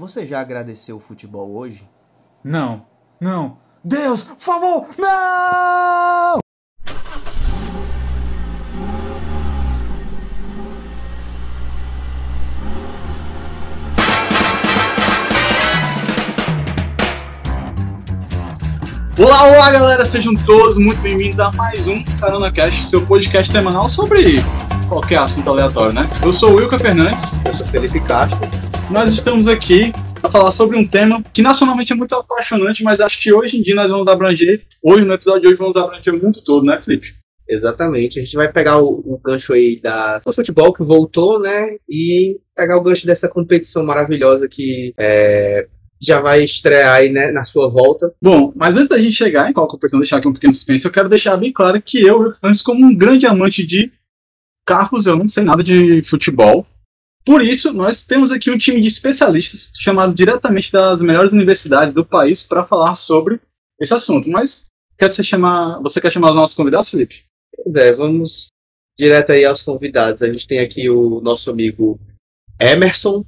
Você já agradeceu o futebol hoje? Não, não. Deus, por favor, não! Olá, olá galera, sejam todos muito bem-vindos a mais um Carona Cast, seu podcast semanal sobre qualquer assunto aleatório, né? Eu sou o Wilka Fernandes. Eu sou Felipe Castro. Nós estamos aqui para falar sobre um tema que nacionalmente é muito apaixonante, mas acho que hoje em dia nós vamos abranger, hoje no episódio de hoje vamos abranger o mundo todo, né, Felipe? Exatamente. A gente vai pegar o, o gancho aí da, do futebol que voltou, né? E pegar o gancho dessa competição maravilhosa que é, já vai estrear aí, né, na sua volta. Bom, mas antes da gente chegar em qual competição, deixar aqui um pequeno suspense, eu quero deixar bem claro que eu, antes como um grande amante de carros, eu não sei nada de futebol. Por isso, nós temos aqui um time de especialistas chamado diretamente das melhores universidades do país para falar sobre esse assunto. Mas quer você chamar, você quer chamar os nossos convidados, Felipe? Pois é, vamos direto aí aos convidados. A gente tem aqui o nosso amigo Emerson.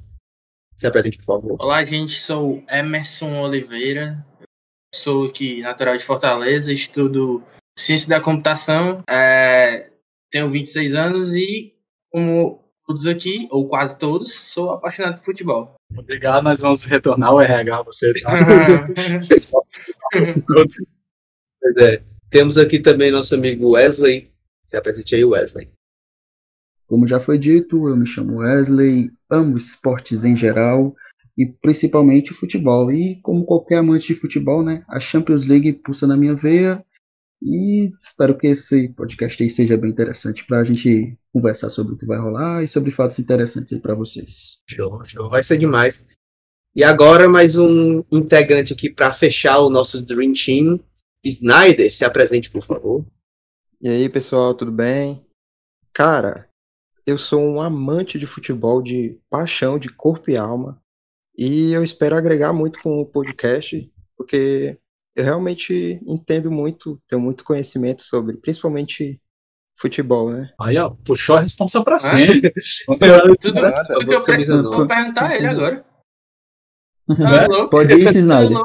Se apresente, por favor. Olá, gente. Sou Emerson Oliveira. Sou aqui natural de Fortaleza. Estudo ciência da computação. É, tenho 26 anos e, como todos aqui, ou quase todos, sou apaixonado por futebol. Obrigado, nós vamos retornar ao RH, você tá? pois é. Temos aqui também nosso amigo Wesley. Se apresente aí, Wesley. Como já foi dito, eu me chamo Wesley, amo esportes em geral e principalmente o futebol. E como qualquer amante de futebol, né, a Champions League pulsa na minha veia e espero que esse podcast aí seja bem interessante para a gente conversar sobre o que vai rolar e sobre fatos interessantes aí para vocês. Show, show, vai ser demais. E agora mais um integrante aqui para fechar o nosso Dream Team. Snyder, se apresente, por favor. E aí, pessoal, tudo bem? Cara, eu sou um amante de futebol de paixão, de corpo e alma. E eu espero agregar muito com o podcast, porque eu realmente entendo muito, tenho muito conhecimento sobre, principalmente futebol, né? Aí, ó, puxou a responsa pra cima. tudo, tudo que eu preciso, vou perguntar a ele agora. Tá louco? Pode ir, Snyder.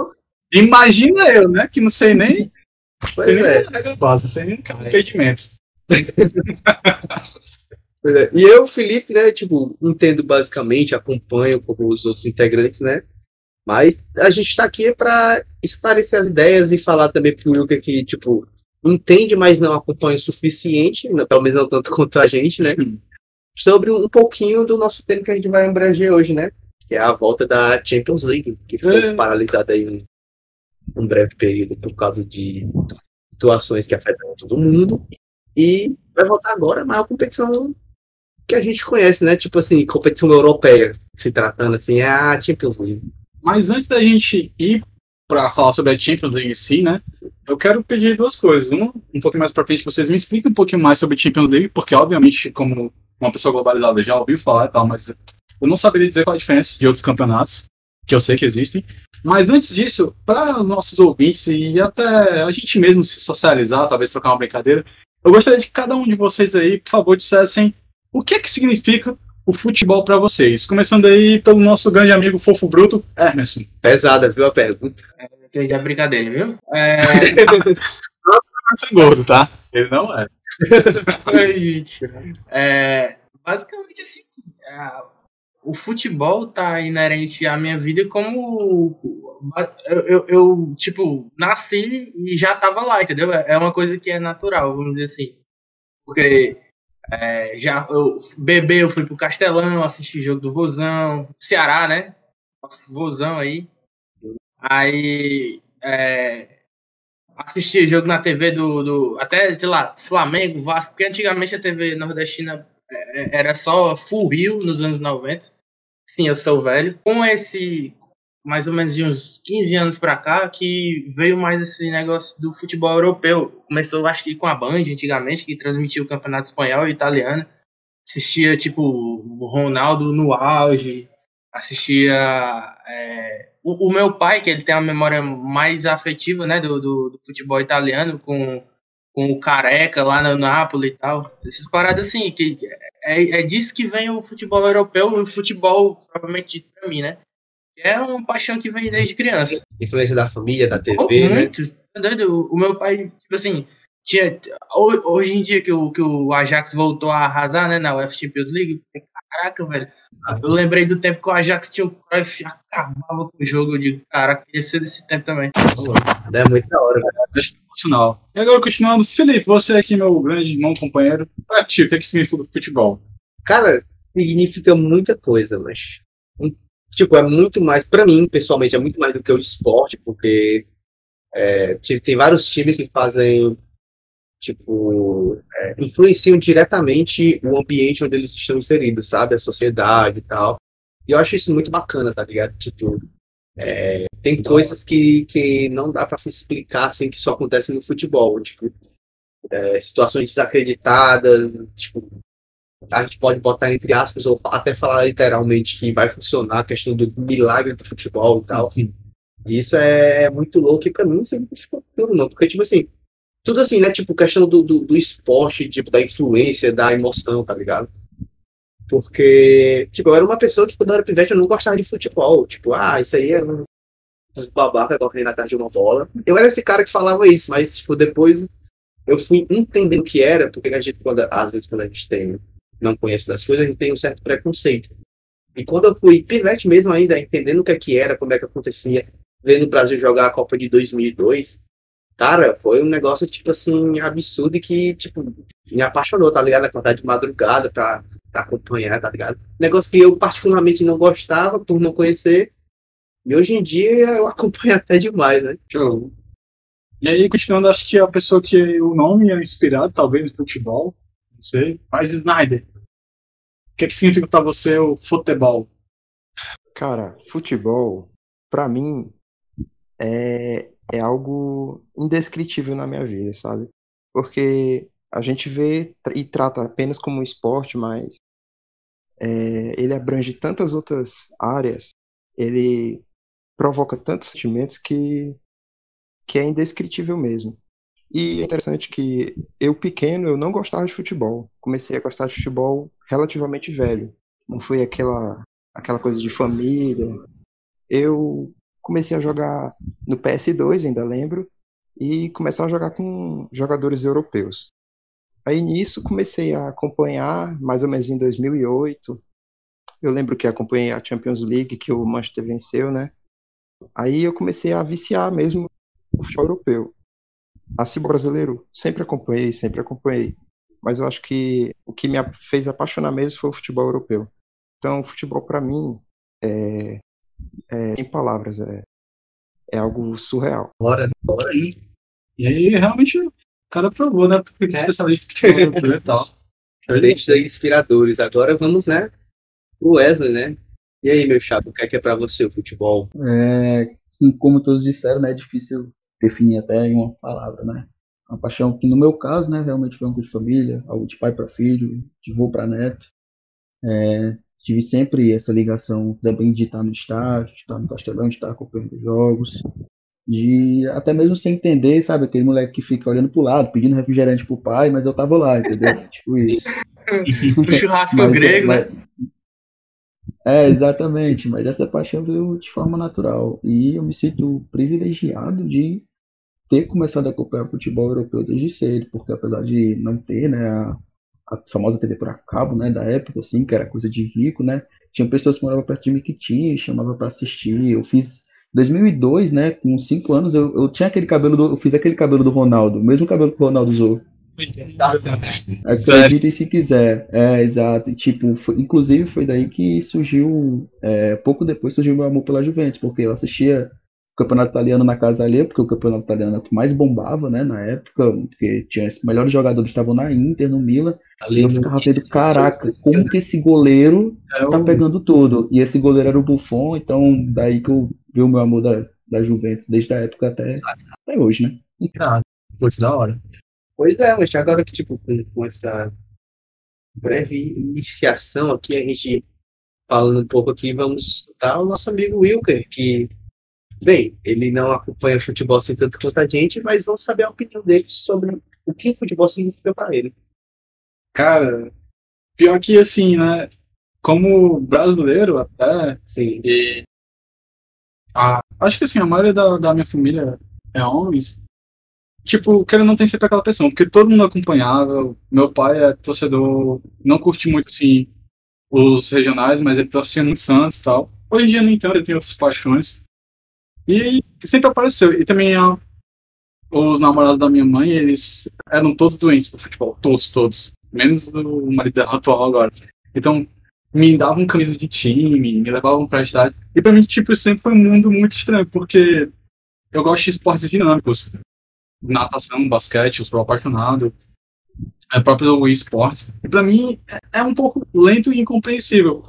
Imagina eu, né? Que não sei nem. Pois sei é. nem regra básica, sei nem impedimento. é. E eu, Felipe, né, tipo, entendo basicamente, acompanho como os outros integrantes, né? Mas a gente está aqui para esclarecer as ideias e falar também pro Wilker que, tipo, entende, mas não acompanha o suficiente, pelo menos não tanto quanto a gente, né? Sobre um pouquinho do nosso tema que a gente vai abranger hoje, né? Que é a volta da Champions League, que foi é. paralisada aí um, um breve período por causa de situações que afetam todo mundo. E vai voltar agora, mas é uma competição que a gente conhece, né? Tipo assim, competição europeia, se tratando assim, é a Champions League. Mas antes da gente ir para falar sobre a Champions League em si, né? Eu quero pedir duas coisas. Uma, um pouquinho mais para frente, que vocês me expliquem um pouquinho mais sobre Champions League, porque obviamente, como uma pessoa globalizada já ouviu falar e tal, mas eu não saberia dizer qual a diferença de outros campeonatos, que eu sei que existem. Mas antes disso, para os nossos ouvintes e até a gente mesmo se socializar, talvez trocar uma brincadeira, eu gostaria de que cada um de vocês aí, por favor, dissessem o que é que significa o futebol para vocês. Começando aí pelo nosso grande amigo Fofo Bruto, Emerson. Pesada, viu a pergunta? É, entendi a brincadeira, viu? É... não é ser gordo, tá? Ele não é. é basicamente assim, é, o futebol tá inerente à minha vida como eu, eu, eu, tipo, nasci e já tava lá, entendeu? É uma coisa que é natural, vamos dizer assim. Porque é, já eu, bebê, eu fui pro Castelão, assisti jogo do Vozão, Ceará, né? Vozão aí. Aí é, assisti jogo na TV do, do. Até, sei lá, Flamengo, Vasco, porque antigamente a TV nordestina é, é, era só full Rio nos anos 90. Sim, eu sou velho. Com esse, mais ou menos de uns 15 anos para cá que veio mais esse negócio do futebol europeu. Começou, acho que com a Band antigamente, que transmitia o campeonato espanhol e italiano. Assistia, tipo, o Ronaldo no auge. Assistia. É... O, o, meu pai, que ele tem uma memória mais afetiva, né, do, do, do futebol italiano, com, com o Careca lá no Napoli e tal. Essas paradas assim, que é, é disso que vem o futebol europeu e o futebol, provavelmente, pra mim, né? É uma paixão que vem desde criança. Influência da família, da TV, Oh, né? muito. Doido? O meu pai, tipo assim, tinha, ho- hoje em dia que o, que o Ajax voltou a arrasar, né, na UEFA Champions League, caraca, velho. Eu lembrei do tempo que o Ajax tinha o Cruyff acabava com o jogo. Eu digo, caraca, queria ser desse tempo também. É muito da hora, velho. Acho que é emocional. E agora, continuando, Felipe, você aqui, meu grande irmão companheiro, pra ti, o que, é que significa o futebol? Cara, significa muita coisa, mas. Tipo, é muito mais, pra mim, pessoalmente, é muito mais do que o esporte, porque é, tem vários times que fazem, tipo, é, influenciam diretamente o ambiente onde eles estão inseridos, sabe? A sociedade e tal. E eu acho isso muito bacana, tá ligado? Tipo, é, tem coisas que, que não dá pra se explicar assim que só acontece no futebol. Tipo, é, situações desacreditadas, tipo, a gente pode botar entre aspas ou até falar literalmente que vai funcionar a questão do milagre do futebol e tal. E isso é muito louco e pra mim significa tudo, não. Porque, tipo assim, tudo assim, né? Tipo, questão do, do, do esporte, tipo, da influência, da emoção, tá ligado? Porque, tipo, eu era uma pessoa que quando eu era pivete eu não gostava de futebol. Tipo, ah, isso aí é um uns babaca correndo atrás de uma bola. Eu era esse cara que falava isso, mas, tipo, depois eu fui entender o que era, porque a gente, quando, às vezes, quando a gente tem, não conhece das coisas, a gente tem um certo preconceito. E quando eu fui pivete mesmo ainda, entendendo o que é que era, como é que acontecia, vendo o Brasil jogar a Copa de 2002, cara, foi um negócio, tipo assim, absurdo e que, tipo, me apaixonou, tá ligado? Acordar de madrugada pra, pra acompanhar, tá ligado? Negócio que eu particularmente não gostava, por não conhecer, e hoje em dia eu acompanho até demais, né? Show. E aí, continuando, acho que a pessoa que o nome é inspirado, talvez, no futebol, sei, mas Snyder. O que, é que significa pra você o futebol? Cara, futebol, pra mim, é, é algo indescritível na minha vida, sabe? Porque a gente vê e trata apenas como um esporte, mas é, ele abrange tantas outras áreas, ele provoca tantos sentimentos que, que é indescritível mesmo. E é interessante que eu, pequeno, eu não gostava de futebol. Comecei a gostar de futebol relativamente velho. Não foi aquela, aquela coisa de família. Eu comecei a jogar no PS2, ainda lembro, e começar a jogar com jogadores europeus. Aí nisso comecei a acompanhar, mais ou menos em 2008. Eu lembro que acompanhei a Champions League, que o Manchester venceu, né? Aí eu comecei a viciar mesmo o futebol europeu. Assim, o brasileiro, sempre acompanhei, sempre acompanhei. Mas eu acho que o que me fez apaixonar mesmo foi o futebol europeu. Então, o futebol para mim é, é sem palavras, é, é algo surreal. Bora, bora aí. E aí, realmente, o cara provou, né? Porque é especialista em futebol europeu e tal. Lentes aí inspiradores. Agora vamos, né? O Wesley, né? E aí, meu chapa, o que é que é pra você o futebol? É, que, como todos disseram, né, é difícil definir até em uma palavra, né? Uma paixão que, no meu caso, né, realmente foi algo de família, algo de pai para filho, de avô para neto. É, tive sempre essa ligação também de estar no estádio, de estar no Castelão, de estar acompanhando os jogos, de até mesmo sem entender, sabe, aquele moleque que fica olhando pro lado, pedindo refrigerante pro pai, mas eu tava lá, entendeu? tipo isso. O churrasco Mas é- grego, né? mas- É, exatamente, mas essa paixão veio de forma natural. E eu me sinto privilegiado de ter começado a acompanhar futebol europeu desde cedo, porque apesar de não ter, né, a, a famosa TV por cabo, né, da época, assim, que era coisa de rico, né, tinha pessoas que moravam perto de mim que tinha e chamava pra assistir. Eu fiz 2002, né, com 5 anos, eu, eu tinha aquele cabelo do, eu fiz aquele cabelo do Ronaldo, o mesmo cabelo que o Ronaldo usou. Acreditem se quiser. É, exato. E, tipo, foi- inclusive foi daí que surgiu, é, pouco depois surgiu meu amor pela Juventus, porque eu assistia campeonato italiano na casa alheia, porque o campeonato italiano é o que mais bombava, né, na época, porque tinha os melhores jogadores estavam na Inter, no Milan, e eu ficava vendo, caraca, como que esse goleiro É o- tá pegando tudo? E esse goleiro era o Buffon, então daí que eu vi o meu amor da, da Juventus desde a época até, até hoje, né? Irado. Muito da hora. Pois é, mas agora que, tipo, com, com essa breve iniciação aqui, a gente falando um pouco aqui, vamos escutar o nosso amigo Wilker, que, bem, ele não acompanha futebol assim tanto quanto a gente, mas vamos saber a opinião dele sobre o que o futebol significa para ele. Cara, pior que assim, né? Como brasileiro até, Sim. e Ah, acho que assim, a maioria da, da minha família é homens. Tipo, que ele não tem sempre aquela pressão, porque todo mundo acompanhava. Meu pai é torcedor, não curte muito assim os regionais, mas ele torcia muito Santos e tal. Hoje em dia nem tanto, ele tem outras paixões. E sempre apareceu. E também a, os namorados da minha mãe, eles eram todos doentes pro futebol. Todos, todos. Menos o marido dela atual agora. Então, me davam camisas de time, me levavam pra estádio. E pra mim, tipo, sempre foi um mundo muito estranho, porque eu gosto de esportes dinâmicos. Natação, basquete, eu sou apaixonado. É próprio esportes. E pra mim, é um pouco lento e incompreensível.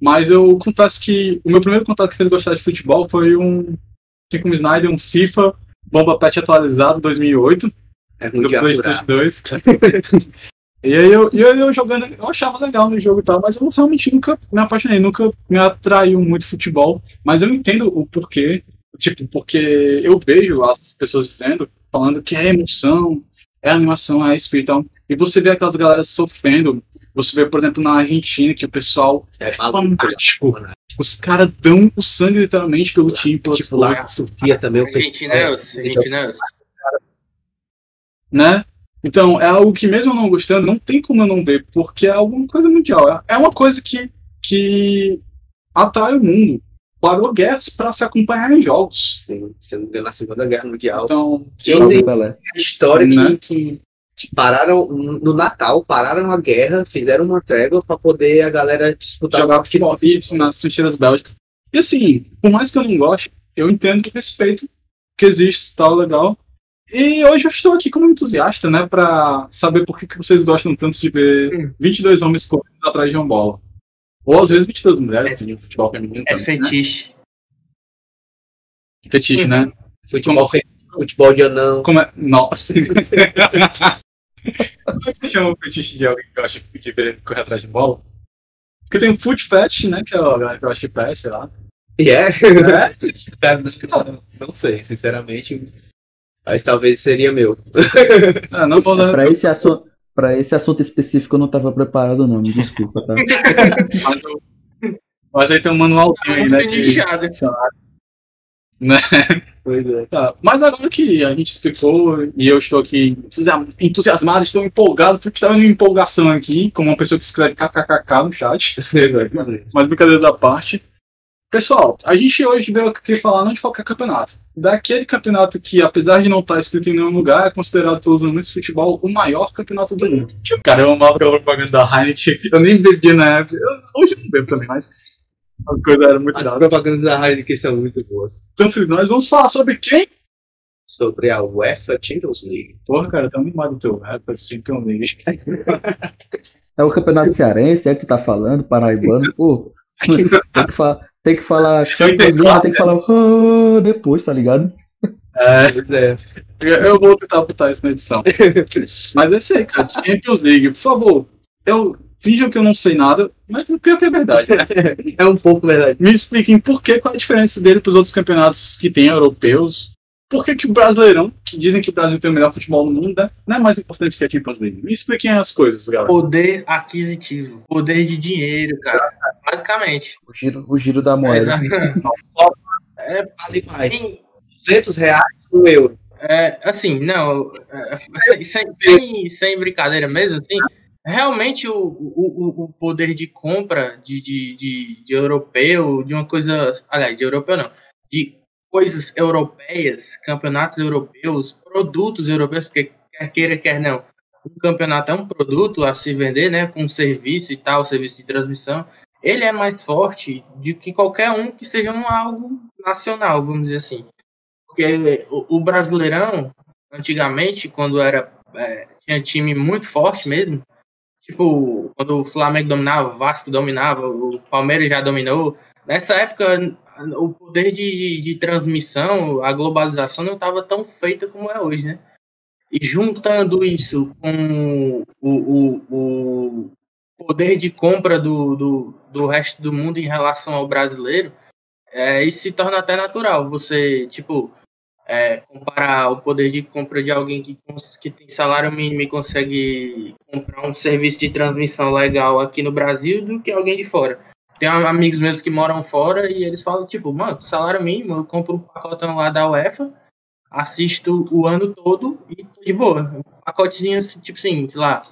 Mas eu confesso que o meu primeiro contato que fez gostar de futebol foi um, assim como Snyder, um FIFA Bomba Pet atualizado 2008. É do PlayStation aturar. 2. e aí eu, e aí eu jogando, eu achava legal no jogo e tal, mas eu realmente nunca me apaixonei, nunca me atraiu muito futebol. Mas eu entendo o porquê. Tipo, porque eu vejo as pessoas dizendo, falando que é emoção, é animação, é espírito e tal. E você vê aquelas galera sofrendo. Você vê, por exemplo, na Argentina, que o pessoal É é fanático. Os caras dão o sangue literalmente pelo time, pelas Tipo, lá a Sofia também. eu Argentineus, é, Argentineus. né? Então, é algo que mesmo eu não gostando, não tem como eu não ver, porque é alguma coisa mundial. É uma coisa que, que atrai o mundo. Parou guerras para se acompanhar em jogos. Sim, se eu não na Segunda Guerra Mundial. Então, Pelé. a história Né? que, que pararam no Natal, pararam a guerra, fizeram uma trégua para poder a galera disputar jogar futebol. futebol isso nas trincheiras bélgicas. E assim, por mais que eu não goste, eu entendo e respeito que existe tal legal. E hoje eu estou aqui como entusiasta, né, para saber por que, que vocês gostam tanto de ver Hum. 22 homens correndo atrás de uma bola. Ou às vezes 22 mulheres, tem futebol feminino É também, fetiche. né? Fetiche, né? Futebol feminino, futebol de anão. Como é? Nossa. Como é que se chama o fetiche de alguém que gosta de ver correr atrás de bola? Porque tem o foot fetish, né, que é a galera que gosta de pé, sei lá. E é? É? Mas não, não sei, sinceramente. Mas talvez seria meu. Ah, não vou dar. Pra esse, assunto, pra esse assunto específico eu não tava preparado, não. Me desculpa, tá? Mas, eu- mas aí tem um manualzinho aí, né? De, nichado. Né? Pois é. Tá. Mas agora que a gente explicou e eu estou aqui entusiasmado, estou empolgado, porque estava uma empolgação aqui, como uma pessoa que escreve kkkk no chat. Mas brincadeira da parte. Pessoal, a gente hoje veio aqui falar não de qualquer campeonato. Daquele campeonato que, apesar de não estar escrito em nenhum lugar, é considerado pelos alunos de futebol o maior campeonato do mundo. Cara, eu amava aquela propaganda da Heineken. Eu nem bebia na época. Eu- hoje eu não bebo também, mas as coisas eram muito As propagandas da Heineken são muito boas. Então, filho, nós vamos falar sobre quem? Sobre a UEFA Champions League. Porra, cara, tá muito mal do teu rap, esse Champions League. É o campeonato cearense, é que tu tá falando, paraibano, pô. Tem que, fa tem que falar Champions League, tem que falar oh, depois, tá ligado? É, Pois é. eu vou tentar botar isso na edição. Mas é isso aí, cara. Champions League, por favor. Eu finjam que eu não sei nada, mas o pior que é verdade. né? É um pouco verdade. Me expliquem por que, qual a diferença dele para os outros campeonatos que tem europeus. Por que, que o Brasileirão, que dizem que o Brasil tem o melhor futebol no mundo, né, não é mais importante que a Champions League? Me expliquem as coisas, galera. Poder aquisitivo. Poder de dinheiro, cara. Basicamente. O giro, o giro da moeda. É, Vale mais. tem- 200 reais um euro. É, assim, não, é, sem, sem, sem, sem brincadeira mesmo, assim, realmente o, o, o- poder de compra de, de, de, de europeu, de uma coisa, aliás, de europeu não, de coisas europeias, campeonatos europeus, produtos europeus, porque quer queira, quer não, um campeonato é um produto a se vender, né, com serviço e tal, serviço de transmissão, ele é mais forte do que qualquer um que seja um algo nacional, vamos dizer assim. Porque o, o Brasileirão, antigamente, quando era é, tinha time muito forte mesmo, tipo, quando o Flamengo dominava, o Vasco dominava, o Palmeiras já dominou, nessa época o poder de, de, de transmissão, a globalização não estava tão feita como é hoje, né? E juntando isso com o, o, o poder de compra do, do, do resto do mundo em relação ao brasileiro, é, isso se torna até natural. Você, tipo, é, comparar o poder de compra de alguém que, que tem salário mínimo e consegue comprar um serviço de transmissão legal aqui no Brasil do que alguém de fora. tem amigos meus que moram fora e eles falam, tipo, mano, salário mínimo, eu compro um pacotão lá da UEFA, assisto o ano todo e tô de boa. Pacotezinho, tipo assim, sei lá,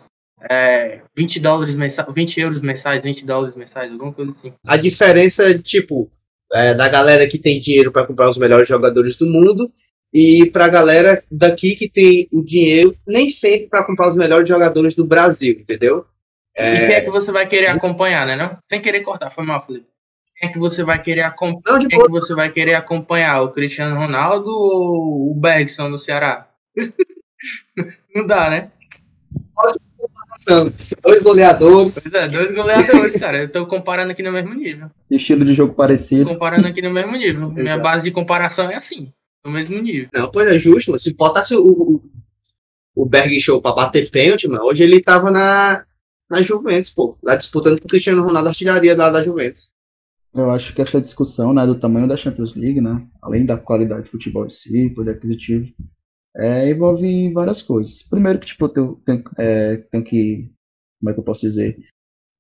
é, 20 dólares mensais, 20 euros mensais, 20 dólares mensais, alguma coisa assim. A diferença, tipo, é, da galera que tem dinheiro para comprar os melhores jogadores do mundo e pra galera daqui que tem o dinheiro nem sempre para comprar os melhores jogadores do Brasil, entendeu? E quem é que você vai querer acompanhar, né? Não? Sem querer cortar, foi mal, Felipe. Quem é que você vai querer acompanhar? Quem é que você vai querer acompanhar? O Cristiano Ronaldo ou o Bergson do Ceará? Não dá, né? dois goleadores. Pois é, dois goleadores, cara. Eu tô comparando aqui no mesmo nível. Estilo de jogo parecido. Comparando aqui no mesmo nível. Minha base de comparação é assim, no mesmo nível. Não, pois é justo, mano. Se botasse o, o, o Berg Show pra bater pênalti, mano, hoje ele tava na, na Juventus, pô. Lá disputando com o Cristiano Ronaldo a artilharia lá da Juventus. Eu acho que essa discussão né, do tamanho da Champions League, né, além da qualidade de futebol em si, poder aquisitivo, é, envolve várias coisas. Primeiro que tipo, eu tenho, tenho, é, tenho que, como é que eu posso dizer,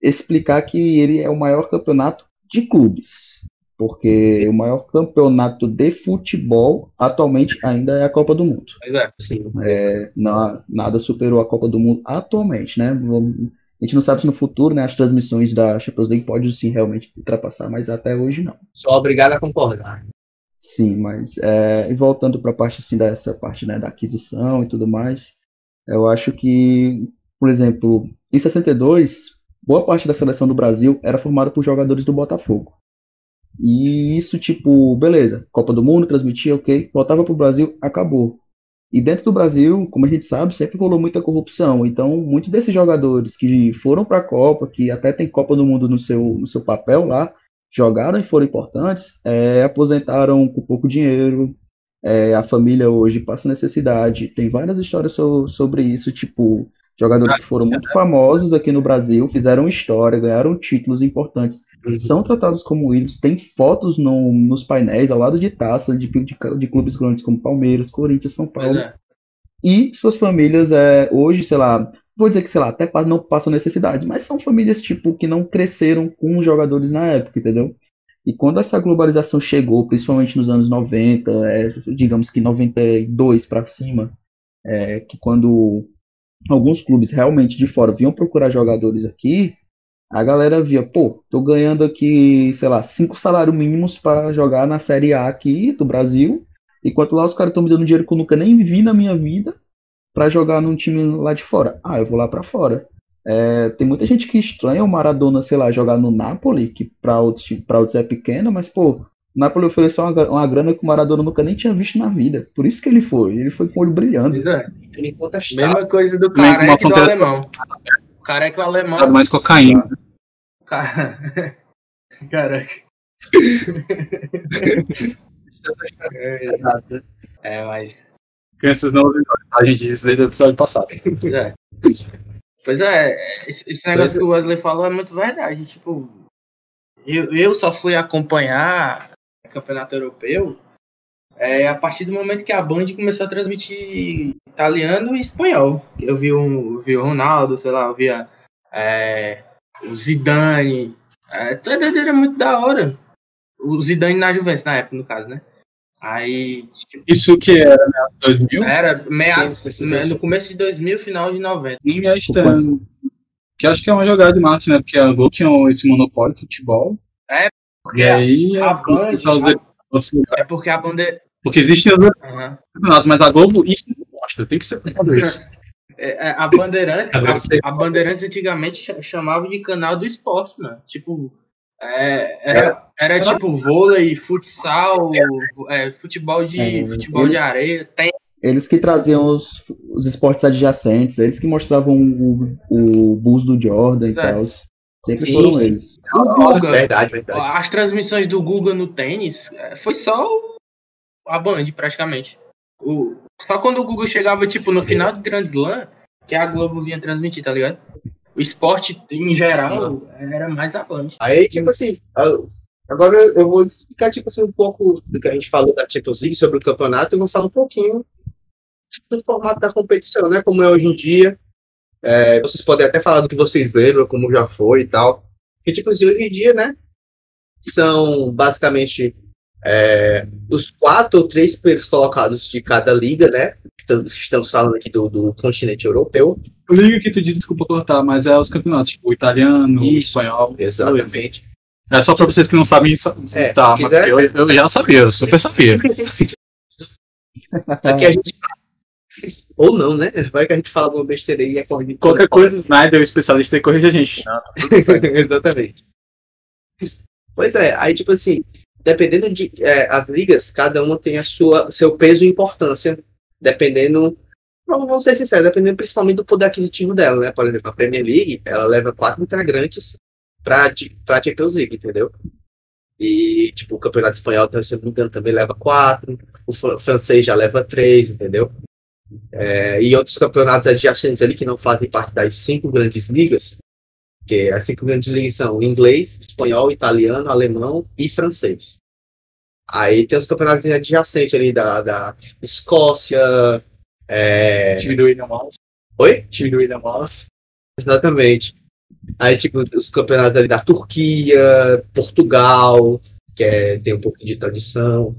explicar que ele é o maior campeonato de clubes. Porque o maior campeonato de futebol atualmente ainda é a Copa do Mundo. É. Sim. É, na- nada superou a Copa do Mundo atualmente, né? A gente não sabe se no futuro, né, as transmissões da Champions League podem sim realmente ultrapassar, mas até hoje não. Sou obrigado a concordar. Sim, mas é, e voltando para a parte assim dessa parte né, da aquisição e tudo mais, eu acho que, por exemplo, em 62, boa parte da seleção do Brasil era formada por jogadores do Botafogo. E isso, tipo, beleza, Copa do Mundo, transmitia, ok, voltava pro Brasil, acabou. E dentro do Brasil, como a gente sabe, sempre rolou muita corrupção. Então, muitos desses jogadores que foram para a Copa, que até tem Copa do Mundo no seu, no seu papel lá, jogaram e foram importantes, é, aposentaram com pouco dinheiro. é, a família hoje passa necessidade. Tem várias histórias so- sobre isso, tipo, jogadores que foram muito famosos aqui no Brasil, fizeram história, ganharam títulos importantes, são tratados como ídolos, tem fotos no- nos painéis ao lado de taça de, de, de clubes grandes como Palmeiras, Corinthians, São Paulo é. e suas famílias é, hoje, sei lá, vou dizer que, sei lá, até não passam necessidades, mas são famílias, tipo, que não cresceram com os jogadores na época, entendeu? E quando essa globalização chegou, principalmente nos anos 90, é, digamos que 92 para cima, é, que quando alguns clubes realmente de fora vinham procurar jogadores aqui, a galera via, pô, tô ganhando aqui, sei lá, cinco salários mínimos para jogar na Série A aqui do Brasil, enquanto lá os caras estão me dando dinheiro que eu nunca nem vi na minha vida para jogar num time lá de fora. Ah, eu vou lá para fora. É, tem muita gente que estranha o Maradona, sei lá, jogar no Napoli, que para outros, pra outros é pequeno, mas pô, o Napoli ofereceu uma, uma grana que o Maradona nunca nem tinha visto na vida. Por isso que ele foi. Ele foi com o olho brilhando. É. Incontestável. Mesma coisa do Também com uma careca e do fronteira- alemão. O careca e o alemão. Sabe mais cocaína. Cara... Caraca. é, é, mas. Crianças não ouviram. A gente disse desde o episódio passado. Pois é. Pois é, esse, esse negócio que o Wesley falou é muito verdade. Tipo, eu, eu só fui acompanhar o campeonato europeu é, a partir do momento que a Band começou a transmitir italiano e espanhol. Eu vi o, vi o Ronaldo, sei lá, eu via é, o Zidane. É, tudo era muito da hora. O Zidane na Juventus, na época, no caso, né? Aí, tipo, Isso que era, né? 2000? era meados, no começo de 2000, final de 90. Nem é estranho. Que acho que é uma jogada de marketing, né? Porque a Globo tinha esse monopólio de futebol. É, E aí a a Globo Band- usando outros lugares. É porque a bandeira. Porque existem os campeonatos, mas a Globo, isso não gosta. Tem que ser por isso. É, é, a Bandeirante, Agora você- a, a Bandeirantes antigamente cha- chamava de canal do esporte, mano. Tipo, é, era, era tipo vôlei, futsal, é, futebol de É, futebol de eles- areia, tem Eles que traziam os, os esportes adjacentes, eles que mostravam o, o Bulls do Jordan e É. tal. Sempre Sim, foram sim. eles. o Guga. Verdade, verdade. As transmissões do Guga no tênis é, foi só a Band, praticamente. O, só quando o Guga chegava, tipo, no final do Grand Slam, que a Globo vinha transmitir, tá ligado? O esporte, em geral, era mais a Band. Aí, tipo assim, agora eu vou explicar, tipo assim, um pouco do que a gente falou da Champions League sobre o campeonato, eu vou falar um pouquinho do formato da competição, né, como é hoje em dia. É, vocês podem até falar do que vocês lembram, como já foi e tal. Porque, tipo assim, hoje em dia, né, são basicamente é, os quatro ou três primeiros colocados de cada liga, né? Estamos- falando aqui do, do continente europeu. O liga que tu disse, desculpa cortar, mas é os campeonatos, tipo, o italiano, o Isso, espanhol. Exatamente. É só pra vocês que não sabem. sa- É, tá, quiser- eu, eu já sabia, eu super sabia. Aqui a gente ou não, né? Vai que a gente fala alguma besteira aí e é corrigido. Qualquer coisa, o Snyder, o especialista, aí corrige a gente. Exatamente. Pois é, aí tipo assim, dependendo de é, as ligas, cada uma tem a sua seu peso e importância, dependendo, vamos, ser sinceros, dependendo principalmente do poder aquisitivo dela, né? Por exemplo, a Premier League, ela leva quatro integrantes para para Champions League, entendeu? E tipo o Campeonato Espanhol, se eu não me engano, também leva quatro, o fran- francês já leva três, entendeu? É, e outros campeonatos adjacentes ali que não fazem parte das cinco grandes ligas, que as cinco grandes ligas são inglês, espanhol, italiano, alemão e francês. Aí tem os campeonatos adjacentes ali da, da Escócia. É... Time do William Wallace. Oi? Time do William Wallace. Exatamente. Aí, tipo, os campeonatos ali da Turquia, Portugal, que é, tem um pouco de tradição.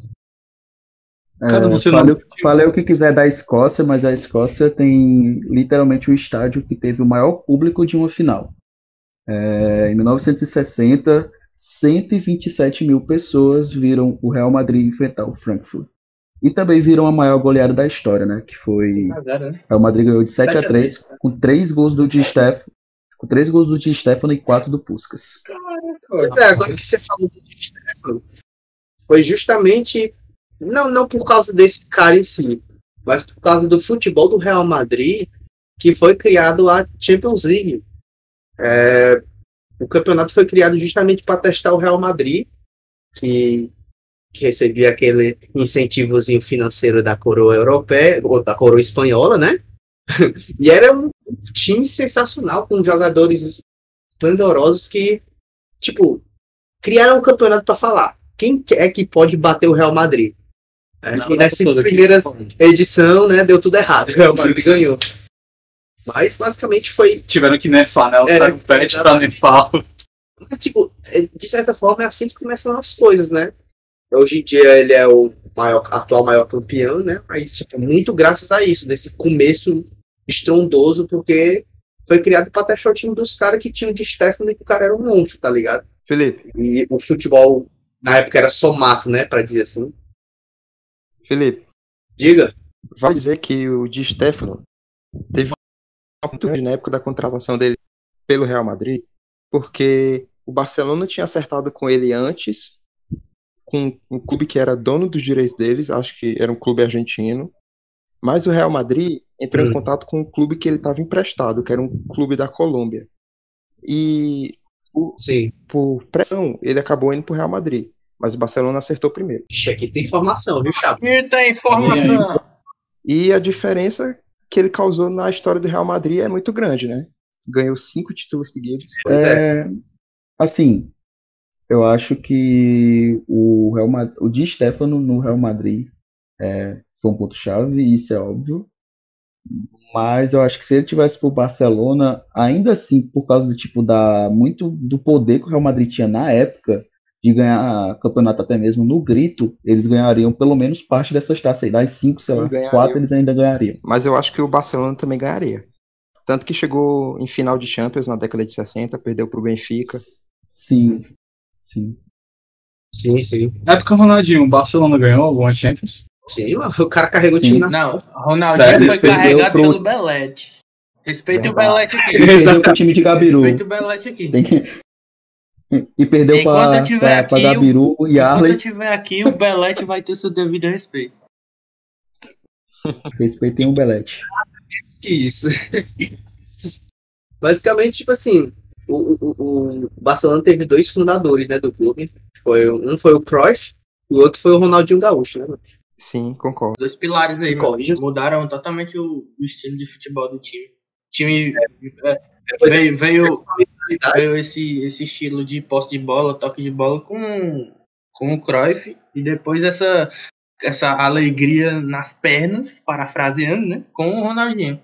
É, você falei, não- falei o que quiser da Escócia, mas a Escócia tem literalmente o estádio que teve o maior público de uma final. É, em 1960, 127 mil pessoas viram o Real Madrid enfrentar o Frankfurt. E também viram a maior goleada da história, né? Que foi. Agora, né? O Real Madrid ganhou de 7 a 3 7 com três gols do Di Stefano, com três gols do Di Stefano e quatro do Puskas. Pois é, agora que você falou do Di Stefano, foi justamente, não, não por causa desse cara em si, mas por causa do futebol do Real Madrid, que foi criado a Champions League. É, o campeonato foi criado justamente para testar o Real Madrid, que, que recebia aquele incentivozinho financeiro da coroa europeia, ou da coroa espanhola, né? e era um time sensacional, com jogadores esplendorosos que, tipo, criaram um campeonato para falar. Quem é que pode bater o Real Madrid? É, Na e nessa toda aqui. primeira edição, né, deu tudo errado. O Madrid ganhou. Mas basicamente foi. Tiveram que nerfar, né? O É, Saiu pet pra nerfar. Mas, tipo, é, de certa forma é assim que começam as coisas, né? Hoje em dia ele é o maior, atual maior campeão, né? Mas, tipo, muito graças a isso, desse começo estrondoso, porque foi criado pra testar o time dos caras que tinham de Stefano e que o cara era um monstro, tá ligado? Felipe, E o futebol na época era só mato, né? Pra dizer assim. Felipe, Diga. vai dizer que o Di Stefano teve uma grande na época da contratação dele pelo Real Madrid, porque o Barcelona tinha acertado com ele antes, com um clube que era dono dos direitos deles, acho que era um clube argentino, mas o Real Madrid entrou em Hum. contato com um clube que ele estava emprestado, que era um clube da Colômbia. E Sim. por pressão, ele acabou indo pro Real Madrid, mas o Barcelona acertou primeiro. Ixi, aqui tem informação, viu, Chapo? E tem informação. E a diferença que ele causou na história do Real Madrid é muito grande, né? Ganhou cinco títulos seguidos. Pois é. É, assim, eu acho que o Real Madrid, o Di Stefano no Real Madrid é, foi um ponto chave, isso é óbvio. Mas eu acho que se ele tivesse pro Barcelona, ainda assim, por causa do tipo da muito do poder que o Real Madrid tinha na época de ganhar campeonato até mesmo no grito, eles ganhariam pelo menos parte dessas taças aí, das cinco, sei Sim, lá, quatro eles ainda ganhariam. Mas eu acho que o Barcelona também ganharia. Tanto que chegou em final de Champions na década de 60, perdeu pro Benfica. Sim, sim. Sim, sim. Na época, o Ronaldinho, o Barcelona ganhou alguma Champions? Sim, mano, o cara carregou o Sim. time na Não, Ronaldinho Sério? foi carregado pro- pelo Belete. Respeita o. Belete aqui. Ele perdeu pro time de Gabiru. Respeita o Belete aqui. Tem que... E perdeu Enquanto pra, eu tiver pra, aqui, pra Gabiru e Enquanto Arley. eu estiver aqui, o Belete vai ter seu devido respeito. Respeitem o Belete. Que isso. Basicamente, tipo assim, o, o, o Barcelona teve dois fundadores, né, do clube. Foi, um foi o Cruyff e o outro foi o Ronaldinho Gaúcho, né? mano? Sim, concordo. Dois pilares aí, mano. Corrija. Mudaram totalmente o, o estilo de futebol do time. O time é, Depois veio, veio, veio esse, esse estilo de posse de bola, toque de bola com, com o Cruyff e depois essa, essa alegria nas pernas, parafraseando, né? Com o Ronaldinho.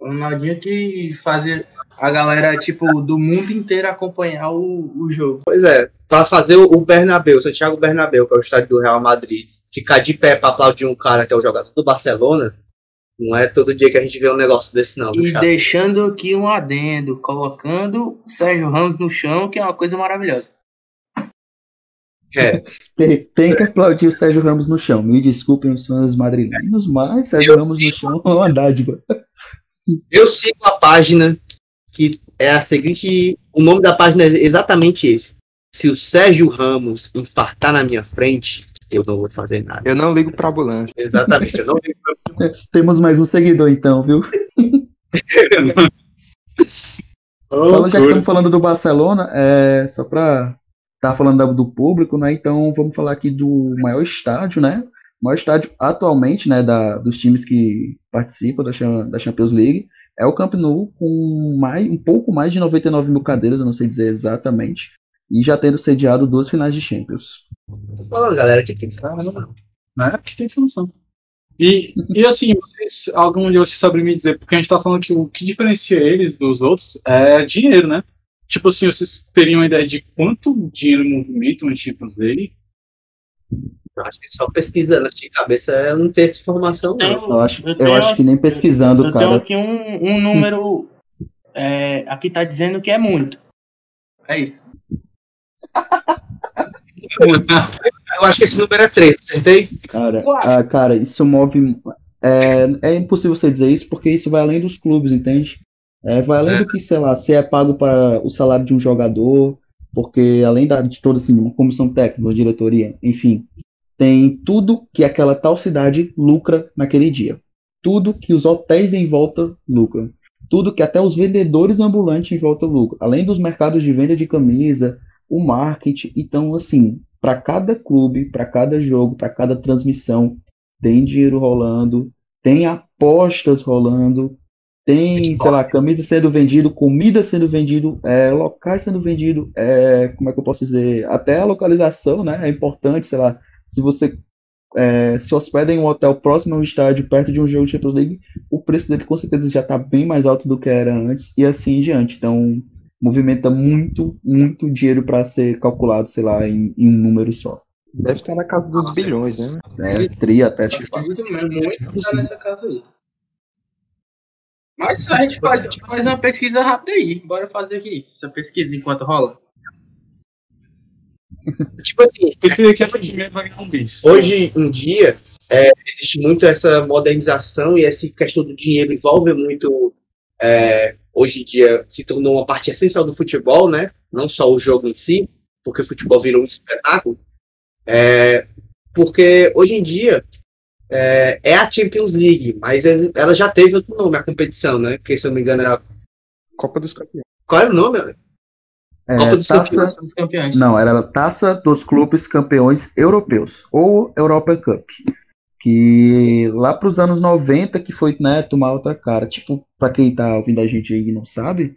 O Ronaldinho que fazia, a galera, tipo, do mundo inteiro acompanhar o, o jogo. Pois é, pra fazer o Bernabéu, o Santiago Bernabéu, que é o estádio do Real Madrid, ficar de pé pra aplaudir um cara que é o jogador do Barcelona, não é todo dia que a gente vê um negócio desse não, E Chato? deixando aqui um adendo, colocando Sérgio Ramos no chão, que é uma coisa maravilhosa. É, Tem, tem que aplaudir o Sérgio Ramos no chão. Me desculpem os fãs madrilenhos, mas Sérgio Ramos no chão é uma dádiva. eu sigo a página que é a seguinte, o nome da página é exatamente esse. Se o Sérgio Ramos infartar na minha frente, eu não vou fazer nada. Eu não ligo pra ambulância. Exatamente, eu não ligo pra Temos mais um seguidor então, viu? Fala, já que estamos falando do Barcelona, é, só para estar falando da- do público, né? Então vamos falar aqui do maior estádio, né? O maior estádio atualmente, né, da, dos times que participam da, da Champions League é o Camp Nou com mais, um pouco mais de 99 mil cadeiras, eu não sei dizer exatamente, e já tendo sediado duas finais de Champions. Tô falando, galera, que tem que Caramba. Né? Que tem informação. E, e assim, vocês, algum de vocês sabem me dizer, porque a gente tá falando que o que diferencia eles dos outros é dinheiro, né? Tipo assim, vocês teriam uma ideia de quanto dinheiro movimenta uma Champions League? Eu acho que só pesquisando assim de cabeça eu não tenho essa informação, não. Eu acho, Eu eu tenho- acho que nem pesquisando, Eu tenho cara. aqui um, um número. é, aqui tá dizendo que é muito. É isso. Eu acho que esse número é 3, acertei? Cara, ah, cara, isso move. É, é impossível você dizer isso porque isso vai além dos clubes, entende? É, vai além do que, sei lá, se é pago para o salário de um jogador, porque além da, de toda assim, uma comissão técnica, uma diretoria, enfim, tem tudo que aquela tal cidade lucra naquele dia. Tudo que os hotéis em volta lucram. Tudo que até os vendedores ambulantes em volta lucram. Além dos mercados de venda de camisa, o marketing. Então, assim, para cada clube, para cada jogo, para cada transmissão, tem dinheiro rolando, tem apostas rolando, tem, sei lá, camisa sendo vendido, comida sendo vendido, é, locais sendo vendido, é, como é que eu posso dizer, até a localização, né, é importante, sei lá, se você é, se hospeda em um hotel próximo ao estádio, perto de um jogo de Champions League, o preço dele com certeza já está bem mais alto do que era antes, e assim em diante, então movimenta muito, muito dinheiro para ser calculado, sei lá, em, em um número só. Deve estar na casa dos bilhões, né? Né? Tri até se fala. Muito, muito tá nessa casa aí. Mas a gente pode fazer uma pesquisa rápida aí. Bora fazer aqui essa pesquisa enquanto rola. Tipo assim, Esse aqui é dinheiro vai ganhar um bis. hoje em dia, é, existe muito essa modernização e essa questão do dinheiro envolve muito. é, hoje em dia se tornou uma parte essencial do futebol, né? Não só o jogo em si, porque o futebol virou um espetáculo. É, porque hoje em dia é, é a Champions League, mas ela já teve outro nome, a competição, né? Que se eu não me engano era. Copa dos Campeões. Qual era o nome? É, Copa dos taça, campeões. Não, era a Taça dos Clubes Campeões Europeus, ou Europa Cup. Que lá para os anos 90 que foi, né, tomar outra cara. Tipo, para quem tá ouvindo a gente aí e não sabe,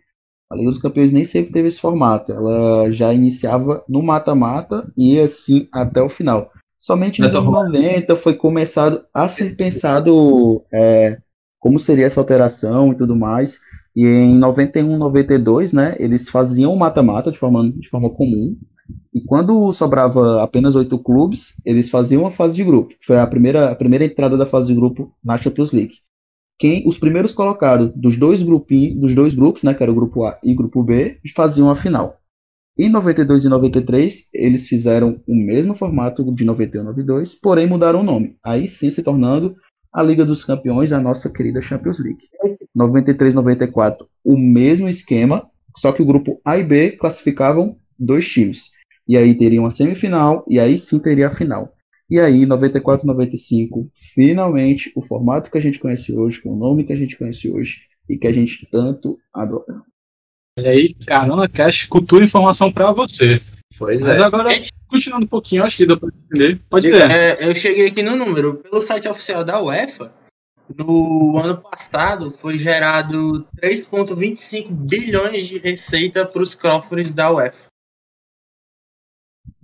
a Liga dos Campeões nem sempre teve esse formato. Ela já iniciava no mata-mata e assim até o final. Somente nos anos 90 foi começado a ser pensado é, como seria essa alteração e tudo mais. E em 91, 92, né, eles faziam o mata-mata de forma, de forma comum. E quando sobrava apenas oito clubes, eles faziam a fase de grupo. Foi a primeira, a primeira entrada da fase de grupo na Champions League. Quem, os primeiros colocados dos dois, dos dois grupos, né, que era o grupo A e o grupo B, faziam a final. Em 92 e 93, eles fizeram o mesmo formato de 91 e 92, porém mudaram o nome. Aí sim se tornando a Liga dos Campeões, a nossa querida Champions League. 93 94, o mesmo esquema, só que o grupo A e B classificavam dois times. E aí teria uma semifinal, e aí sim teria a final. E aí, 94 95, finalmente, o formato que a gente conhece hoje, com o nome que a gente conhece hoje, e que a gente tanto adora. Olha aí, Caramba Cash, cultura e informação pra você. Pois Mas é. agora, continuando um pouquinho, acho que deu pra entender. Pode ir. É, eu cheguei aqui no número. Pelo site oficial da UEFA, no ano passado foi gerado 3,25 bilhões de receita para os cofres da UEFA.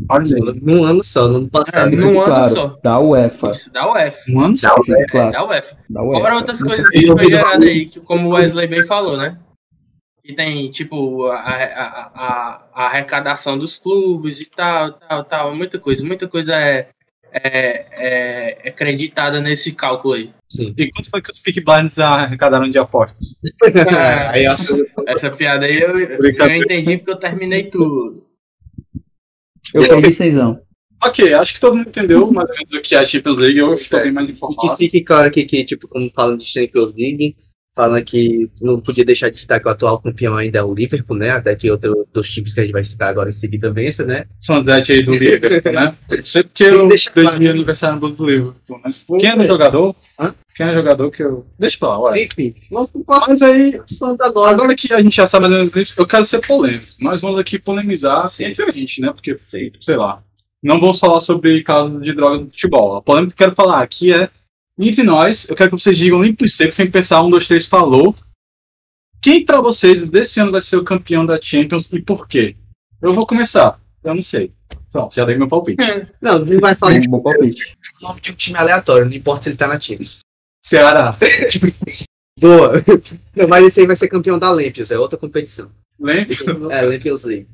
Olha. Num ano só, no ano passado. É, num ano claro, só. da UEFA. Isso, da UEFA. Um ano só. Fique É, claro, da UEFA. da UEFA. Fora outras coisas que foi gerado aí, que, como o Wesley bem falou, né? que tem, tipo, a, a, a, a arrecadação dos clubes e tal, tal, tal, muita coisa, muita coisa é, é, é, é acreditada nesse cálculo aí. Sim. E quanto foi que os Peak Blinds arrecadaram de apostas? essa, piada aí eu, eu entendi porque eu terminei tudo. Eu perdi seisão. Ok, acho que todo mundo entendeu mais ou menos o que é a Champions League. Eu estou bem mais E que informado. fique claro aqui que, tipo, como falam de Champions League, falam que não podia deixar de citar que o atual campeão ainda é o Liverpool, né? Até que outro dos times que a gente vai citar agora em seguida vença, né? Fanzete aí do Liverpool, né? Sempre que eu que deixar dei claro. aniversário no do Liverpool, né? Quem é o jogador? Hã? Quem é o jogador que eu. Deixa pra lá, olha. Enfim, vamos Mas aí, agora. agora que a gente já sabe mais ou menos eu quero ser polêmico. Nós vamos aqui polemizar assim, entre a gente, né? Porque, sei lá. Não vamos falar sobre casos de drogas no futebol. A polêmica que eu quero falar aqui é. Entre nós, eu quero que vocês digam limpo e seco, sem pensar, um, dois, três, falou. Quem pra vocês desse ano vai ser o campeão da Champions e por quê? Eu vou começar. Eu não sei. Pronto, já dei meu palpite. Não, não vai falar Um de bom palpite. nome de um time aleatório, não importa se ele tá na time. Ceará. Boa. Não, mas esse aí vai ser campeão da Lampions, é outra competição. Lembra? É, Lampions League.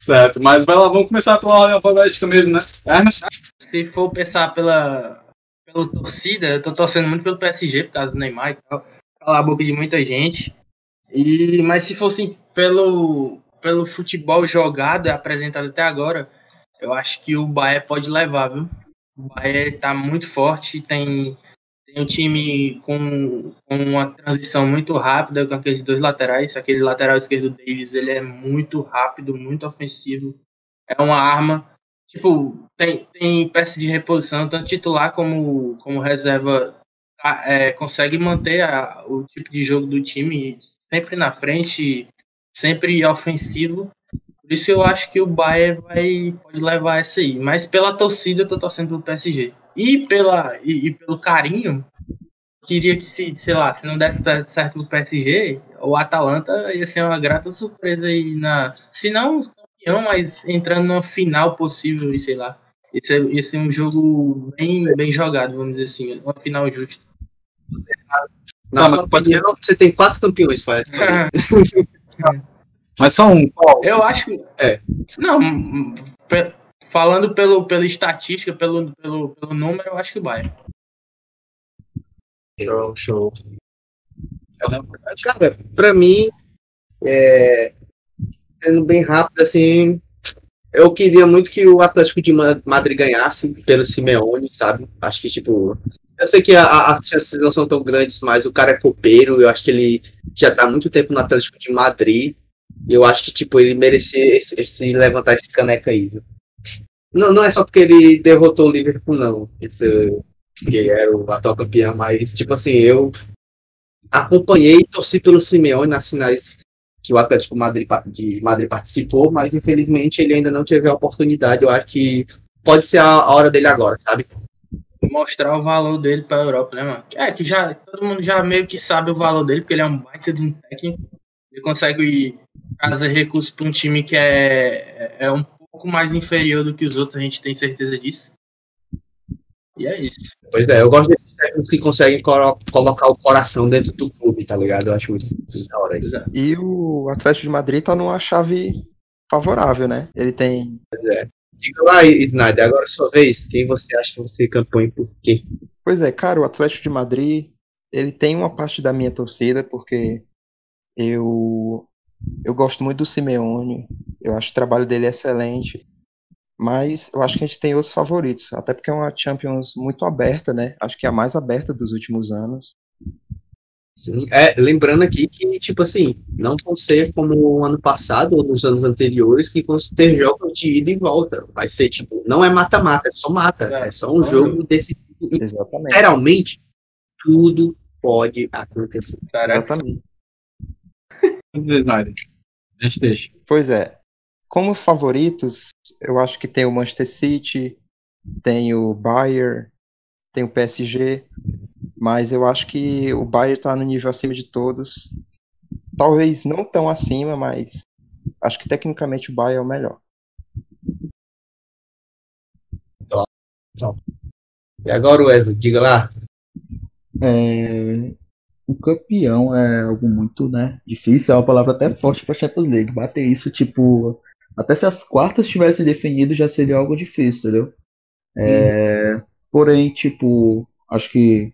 Certo, mas vai lá, vamos começar pela ordem alfabética mesmo, né? Ernest? Se for pensar pela, pela torcida, eu tô torcendo muito pelo PSG, por causa do Neymar e tal. Cala a boca de muita gente. E, mas se fosse pelo, pelo futebol jogado e apresentado até agora, eu acho que o Bahia pode levar, viu? O Bahia tá muito forte, tem, tem um time com, com uma transição muito rápida com aqueles dois laterais. Aquele lateral esquerdo Davis, ele é muito rápido, muito ofensivo. É uma arma. Tipo, tem, tem peça de reposição, tanto titular como, como reserva ah, é, consegue manter a- o tipo de jogo do time sempre na frente, sempre ofensivo. Por isso eu acho que o Bayern vai, pode levar essa aí. Mas pela torcida eu tô torcendo pelo PSG. E, pela, e, e pelo carinho, queria que se, sei lá, se não desse certo pro PSG, o Atalanta ia ser uma grata surpresa aí na. Se não campeão, mas entrando numa final possível, e sei lá. Ia ser, ia ser um jogo bem, bem jogado, vamos dizer assim, uma final justa. Sua mas pode opinião, você tem quatro campeões, parece. Mas só um. Qual? Eu acho que. É. Não, falando pelo, pela estatística, pelo, pelo, pelo número, eu acho que o Bayern. Show, show. Cara, pra mim, é, sendo bem rápido, assim, eu queria muito que o Atlético de Ma- Madrid ganhasse pelo Simeone, sabe? Acho que, tipo, eu sei que a- as chances não são tão grandes, mas o cara é copeiro, eu acho que ele já tá há muito tempo no Atlético de Madrid, e eu acho que, tipo, ele merecia esse, esse- levantar esse caneca aí. viu? Não, não é só porque ele derrotou o Liverpool, não. Esse, que era o atual campeão, mas, tipo assim, eu acompanhei e torci pelo Simeone nas finais que o Atlético Madrid, de Madrid participou, mas infelizmente ele ainda não teve a oportunidade. Eu acho que pode ser a, a hora dele agora, sabe? Mostrar o valor dele pra Europa, né, mano? É, que já, todo mundo já meio que sabe o valor dele, porque ele é um baita de um técnico. Ele consegue trazer recursos pra um time que é, é um pouco mais inferior do que os outros, a gente tem certeza disso. E é isso. Pois é, eu gosto desses técnicos que conseguem colo- colocar o coração dentro do clube, tá ligado? Eu acho muito, da hora isso. E o Atlético de Madrid tá numa chave favorável, né? Ele tem. Diga lá, Snyder, agora é sua vez. Quem você acha que você campanha e por quê? Pois é, cara, o Atlético de Madrid, ele tem uma parte da minha torcida, porque eu eu gosto muito do Simeone, eu acho o trabalho dele excelente, mas eu acho que a gente tem outros favoritos, até porque é uma Champions muito aberta, né? Acho que é a mais aberta dos últimos anos. Sim, é, lembrando aqui que, tipo assim, não vão ser como o ano passado ou nos anos anteriores, que vão ter jogos de ida e volta. Vai ser, tipo, não é mata-mata, é só mata. É, É só um um jogo decidido. E, Exatamente. literalmente, tudo pode acontecer. Caraca. Exatamente. Vamos ver, Snyder. A gente deixa. Pois é. Como favoritos, eu acho que tem o Manchester City, tem o Bayern, tem o PSG, mas eu acho que o Bayern tá no nível acima de todos. Talvez não tão acima, mas acho que tecnicamente o Bayern é o melhor. E agora, Wesley, diga lá. É, o campeão é algo muito, né, difícil, é uma palavra até forte para Champions League. Bater isso, tipo, até se as quartas tivessem definido já seria algo difícil, entendeu? É, porém, tipo, acho que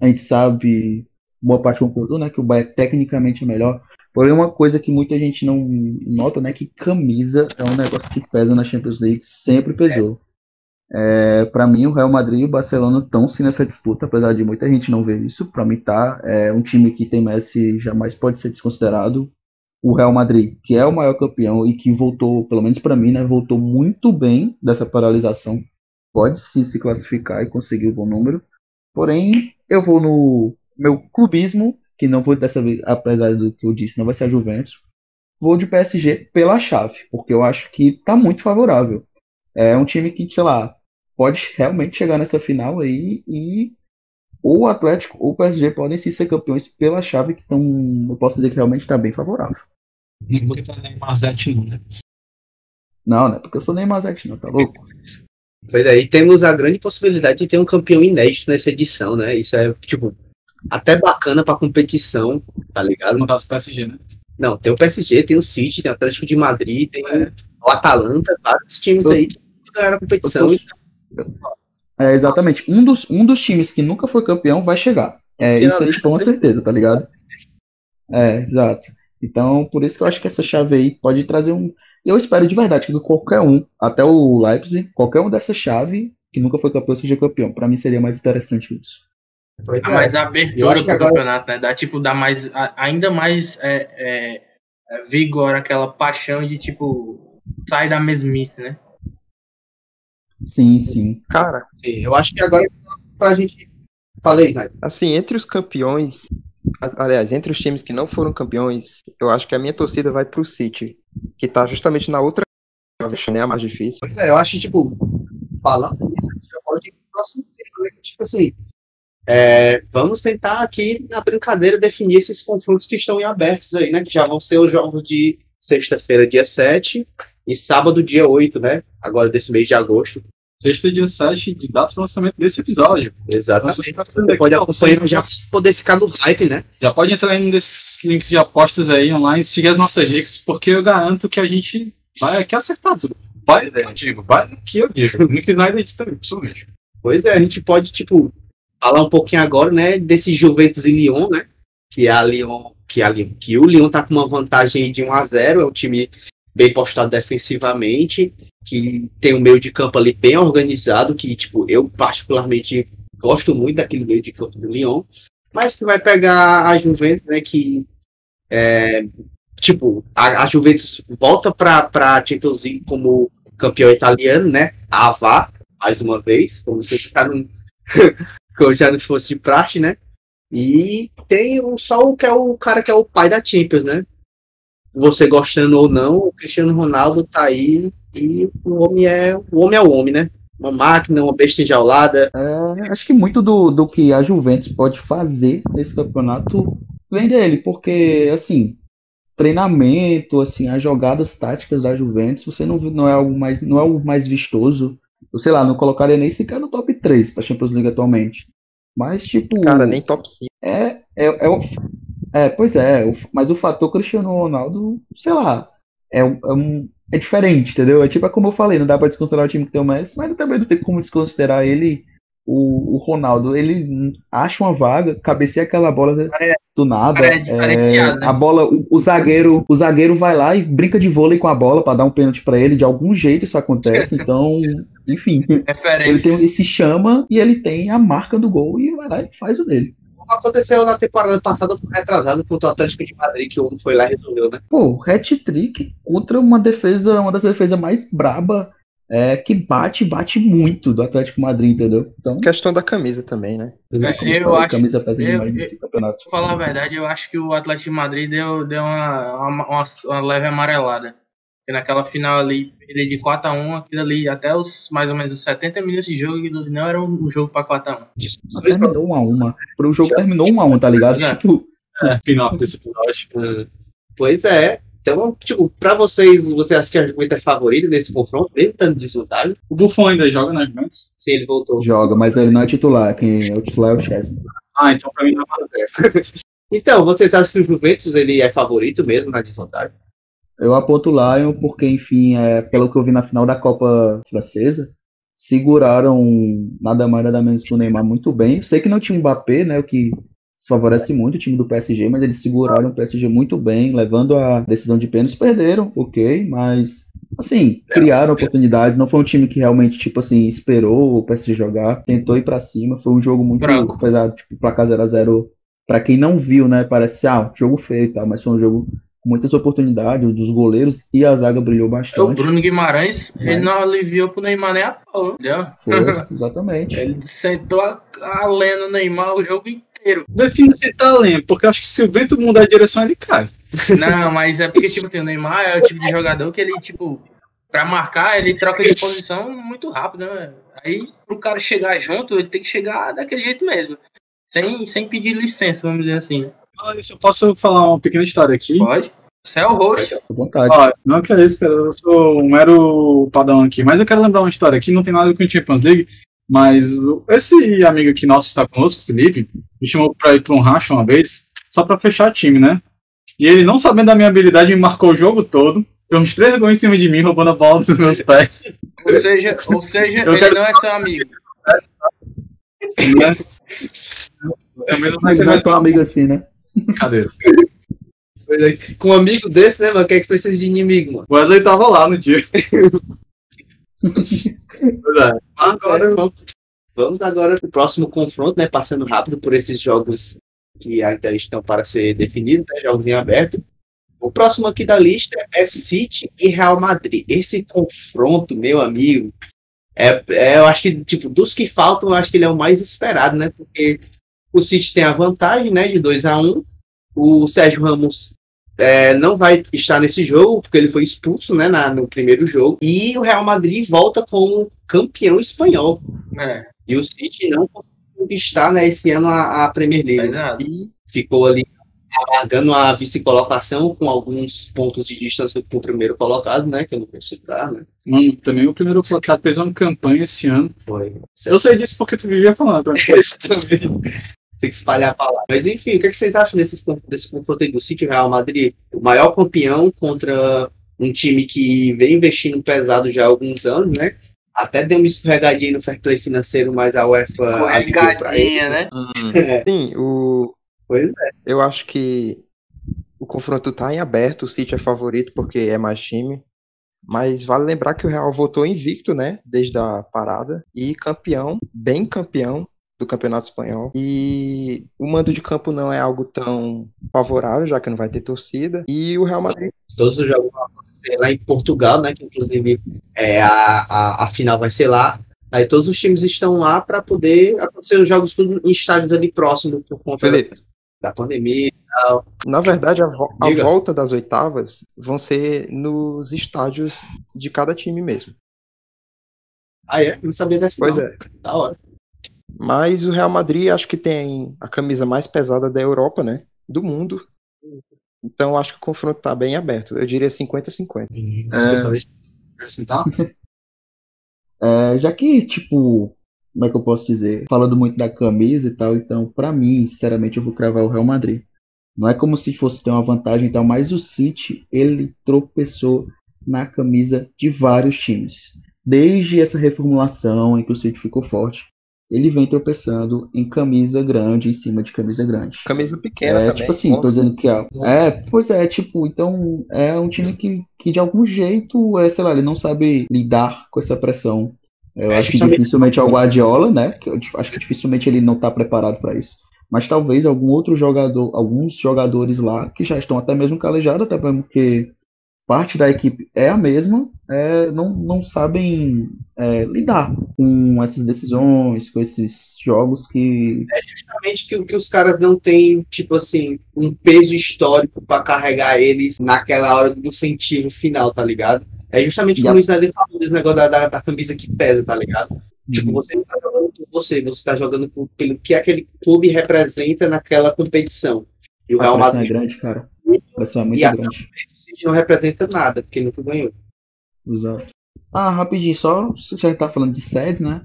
a gente sabe, boa parte concordou, né, que o Bayern é tecnicamente melhor. Porém, uma coisa que muita gente não nota, né, que camisa é um negócio que pesa na Champions League, sempre pesou. É, para mim, o Real Madrid e o Barcelona estão sim nessa disputa, apesar de muita gente não ver isso. Para mim, tá. É um time que tem Messi jamais pode ser desconsiderado. O Real Madrid, que é o maior campeão e que voltou, pelo menos para mim, né, voltou muito bem dessa paralisação, pode sim se classificar e conseguir um bom número. Porém, eu vou no meu clubismo, que não vou dessa vez, apesar do que eu disse, não vai ser a Juventus. Vou de PSG pela chave, porque eu acho que tá muito favorável. É um time que, sei lá, pode realmente chegar nessa final aí e ou o Atlético ou o PSG podem sim ser campeões pela chave que estão, eu posso dizer que realmente está bem favorável. Não vou estar Neymar Zete não, né? Não, não é porque eu sou Neymar Zete não, tá louco? Pois aí, temos a grande possibilidade de ter um campeão inédito nessa edição, né? Isso é, tipo, até bacana pra competição, tá ligado? No caso do PSG, né? Não, tem o PSG, tem o City, tem o Atlético de Madrid, tem É. o Atalanta, vários times Eu- aí que ganharam a competição. Eu É, exatamente. Um dos, um dos times que nunca foi campeão vai chegar. É, isso é tipo uma certeza, tá ligado? É, exato. Então, por isso que eu acho que essa chave aí pode trazer um. Eu espero de verdade que qualquer um, até o Leipzig, qualquer um dessa chave que nunca foi campeão seja campeão. Pra mim seria mais interessante isso. Pois Dá é. mais abertura pro agora- campeonato, né? Dá, tipo, dá mais, ainda mais é, é, vigor, aquela paixão de, tipo, sair da mesmice, né? Sim, sim. Cara, Sim, eu acho que agora pra gente. Falei, Sniper. assim, entre os campeões, aliás, entre os times que não foram campeões, eu acho que a minha torcida vai pro City, que tá justamente na outra né, a mais difícil. Pois é, eu acho que, tipo, falando isso, a gente já pode ir pro próximo tema, né? Tipo assim, é, vamos tentar aqui na brincadeira definir esses confrontos que estão em abertos aí, né? Que já vão ser os jogos de sexta-feira, dia 7, e sábado, dia 8, né? Agora desse mês de agosto. Sexta dia 7 de data de lançamento desse episódio. Exatamente. Nossa, Você pode acompanhar já poder ficar no hype, né? Já pode entrar em um desses links de apostas aí online, seguir as nossas dicas, porque eu garanto que a gente vai aqui acertar tudo. Vai, eu digo, vai no que eu digo. No que o disse também, pessoalmente. Pois é, a gente pode, tipo, falar um pouquinho agora, né, desse Juventus e Lyon, né? Que a Lyon, que a Lyon, que o Lyon tá com uma vantagem de 1 a 0, é um time bem postado defensivamente, que tem um meio de campo ali bem organizado, que tipo, eu particularmente gosto muito daquele meio de campo do Lyon. Mas você vai pegar a Juventus, né, que é, tipo, a, a Juventus volta para para Champions League como campeão italiano, né? A Avá, mais uma vez, como se já não, como já não fosse de praxe, né? E tem o, só o que é o cara que é o pai da Champions, né? Você gostando ou não, o Cristiano Ronaldo tá aí e o homem é o homem é o homem, né? Uma máquina, uma besta enjaulada. É, acho que muito do, do que a Juventus pode fazer nesse campeonato vem dele, porque, assim, treinamento, assim, as jogadas táticas da Juventus, você não, não é algo mais, não é o mais vistoso. Eu sei lá, não colocaria nem sequer no top 3 da Champions League atualmente. Mas, tipo. Cara, nem top 5. É, é, é, o- é, pois é, mas o fator Cristiano Ronaldo, sei lá, é, é, um- é diferente, entendeu? É tipo, é como eu falei, não dá pra desconsiderar o time que tem o Messi, mas também não tem como desconsiderar ele, o, o Ronaldo. Ele acha uma vaga, cabeceia aquela bola do nada. é né? A bola, o, o zagueiro, o zagueiro vai lá e brinca de vôlei com a bola pra dar um pênalti pra ele, de algum jeito isso acontece, então, enfim. Ele tem, ele se chama e ele tem a marca do gol e vai lá e faz o dele. Aconteceu na temporada passada, retrasado contra o Atlético de Madrid, que o homem foi lá e resolveu, né? Pô, hat-trick contra uma defesa, uma das defesas mais braba, é, que bate, bate muito do Atlético Madrid, entendeu? Então, Questão da camisa também, né? como É, eu falei, acho- camisa pesa eu- demais eu- nesse campeonato. Pra falar a verdade, eu acho que o Atlético de Madrid deu, deu uma, uma- uma leve amarelada. Porque naquela final ali, ele de 4x1, aquilo ali, até os mais ou menos os 70 minutos de jogo, aquilo não era um jogo pra 4x1. Mas terminou 1 a 1 Pro jogo terminou 1 a 1 tá ligado? Já. Tipo, É, final desse episódio. Pois é. Então, tipo, pra vocês, você acha que a Juventus é favorita nesse confronto, mesmo estando desvantagem? O Buffon ainda joga na Juventus. Sim, ele voltou. joga, mas ele não é titular, quem é o titular é o Chelsea. Ah, então pra mim não é Então, vocês acham que o Juventus ele é favorito mesmo na desvantagem? Eu aponto o Lion porque, enfim, é, pelo que eu vi na final da Copa Francesa, seguraram nada mais nada menos que o Neymar muito bem. Sei que não tinha o Mbappé, né, o que favorece muito o time do PSG, mas eles seguraram o PSG muito bem, levando a decisão de pênaltis, perderam, ok, mas assim, criaram oportunidades, não foi um time que realmente, tipo assim, esperou o PSG jogar, tentou ir para cima, foi um jogo muito Branco. pesado, tipo, placar 0 a 0 para quem não viu, né, parece, ah, jogo feio, tá, mas foi um jogo muitas oportunidades dos goleiros e a zaga brilhou O bastante. Bruno Guimarães, ele Mas- não aliviou pro Neymar nem a pau, entendeu? Foi, exatamente. Ele sentou a, a lenda no Neymar o jogo inteiro. Defina se tá lento, porque acho que se o vento mudar de direção, ele cai. Não, mas é porque, tipo, assim, o Neymar é o tipo de jogador que ele, tipo, pra marcar, ele troca de posição muito rápido, né? Aí, pro cara chegar junto, ele tem que chegar daquele jeito mesmo. Sem, sem pedir licença, vamos dizer assim. Fala isso, eu posso falar uma pequena história aqui? Pode? Você é o host. À vontade. Ó, não que é isso, cara. Eu sou um mero padrão aqui. Mas eu quero lembrar uma história aqui, não tem nada com o Champions League. Mas esse amigo aqui nosso que está conosco, o Felipe, me chamou pra ir pra um racha uma vez, só pra fechar time, né? E ele, não sabendo da minha habilidade, me marcou o jogo todo. Deu uns três gols em cima de mim, roubando a bola dos meus pés. Ou seja, ou seja Eu ele quero- não é seu amigo. Né? Também Não é tão amigo assim, né? Brincadeira. É, Com um amigo desse, né, mano? Quem é que precisa de inimigo, mano? Wesley tava lá no dia. pois é. Agora vamos, vamos agora pro próximo confronto, né? Passando rápido por esses jogos que ainda estão para ser definidos, né, jogos em aberto. O próximo aqui da lista é City e Real Madrid. Esse confronto, meu amigo, é, é, eu acho que, tipo, dos que faltam, eu acho que ele é o mais esperado, né? Porque o City tem a vantagem, né, de 2 a 1 O Sérgio Ramos é, não vai estar nesse jogo, porque ele foi expulso, né, na- no primeiro jogo. E o Real Madrid volta como campeão espanhol. É, E o City não conseguiu conquistar, né, esse ano a, a Premier League. E Ficou ali alargando a vice-colocação com alguns pontos de distância com o primeiro colocado, né, que eu não vou citar, né. Mano, também o primeiro colocado fez uma campanha esse ano. Foi. Eu sei disso porque tu vivia falando. mim foi isso também. Tem que espalhar a palavra. Mas enfim, o que, é que vocês acham desse, desse confronto aí do City Real Madrid? O maior campeão contra um time que vem investindo pesado já há alguns anos, né? Até deu uma escorregadinha no fair play financeiro, mas a UEFA Escorregadinha, né? É, sim, o, pois é. eu acho que o confronto tá em aberto, o City é favorito porque é mais time. Mas vale lembrar que o Real voltou invicto, né? Desde a parada. E campeão, bem campeão do Campeonato Espanhol. E o mando de campo não é algo tão favorável, já que não vai ter torcida. E o Real Madrid Todos os jogos vão acontecer lá em Portugal, né? Que inclusive é, a, a, a final vai ser lá. Aí todos os times estão lá para poder acontecer os jogos tudo em estádios ali próximos por conta Felipe, da pandemia. Na verdade, a, vo- a Diga. volta das oitavas vão ser nos estádios de cada time mesmo. Ah, é? Não sabia dessa. Pois não. é. Da hora. Mas o Real Madrid acho que tem a camisa mais pesada da Europa, né? Do mundo. Então eu acho que o confronto tá bem aberto. Eu diria 50-50. Os especialistas acrescentar? É, já que, tipo, como é que eu posso dizer? Falando muito da camisa e tal, então, pra mim, sinceramente, eu vou cravar o Real Madrid. Não é como se fosse ter uma vantagem e tal, mas o City, ele tropeçou na camisa de vários times. Desde essa reformulação em que o City ficou forte, ele vem tropeçando em camisa grande, em cima de camisa grande. Camisa pequena É, também. tipo assim, tô dizendo que é, é, pois é, tipo, então é um time que, que de algum jeito, é, sei lá, ele não sabe lidar com essa pressão. Eu É, acho que dificilmente é o Guardiola, né? Que eu acho que dificilmente ele não tá preparado para isso. Mas talvez algum outro jogador, alguns jogadores lá que já estão até mesmo calejados, até porque parte da equipe é a mesma, é, não, não sabem é, lidar com essas decisões, com esses jogos que Justamente que, que os caras não têm, tipo assim, um peso histórico pra carregar eles naquela hora do incentivo final, tá ligado? É justamente como o Snyder falou desse negócio da, da, da camisa que pesa, tá ligado? Tipo, você não tá jogando por você, você tá jogando por, pelo que aquele clube representa naquela competição. E o a Real pressão é Madrid grande, cara. A pressão é muito E a- grande. não representa nada, porque nunca ganhou. Exato. Ah, rapidinho, só se já tá falando de sedes, né?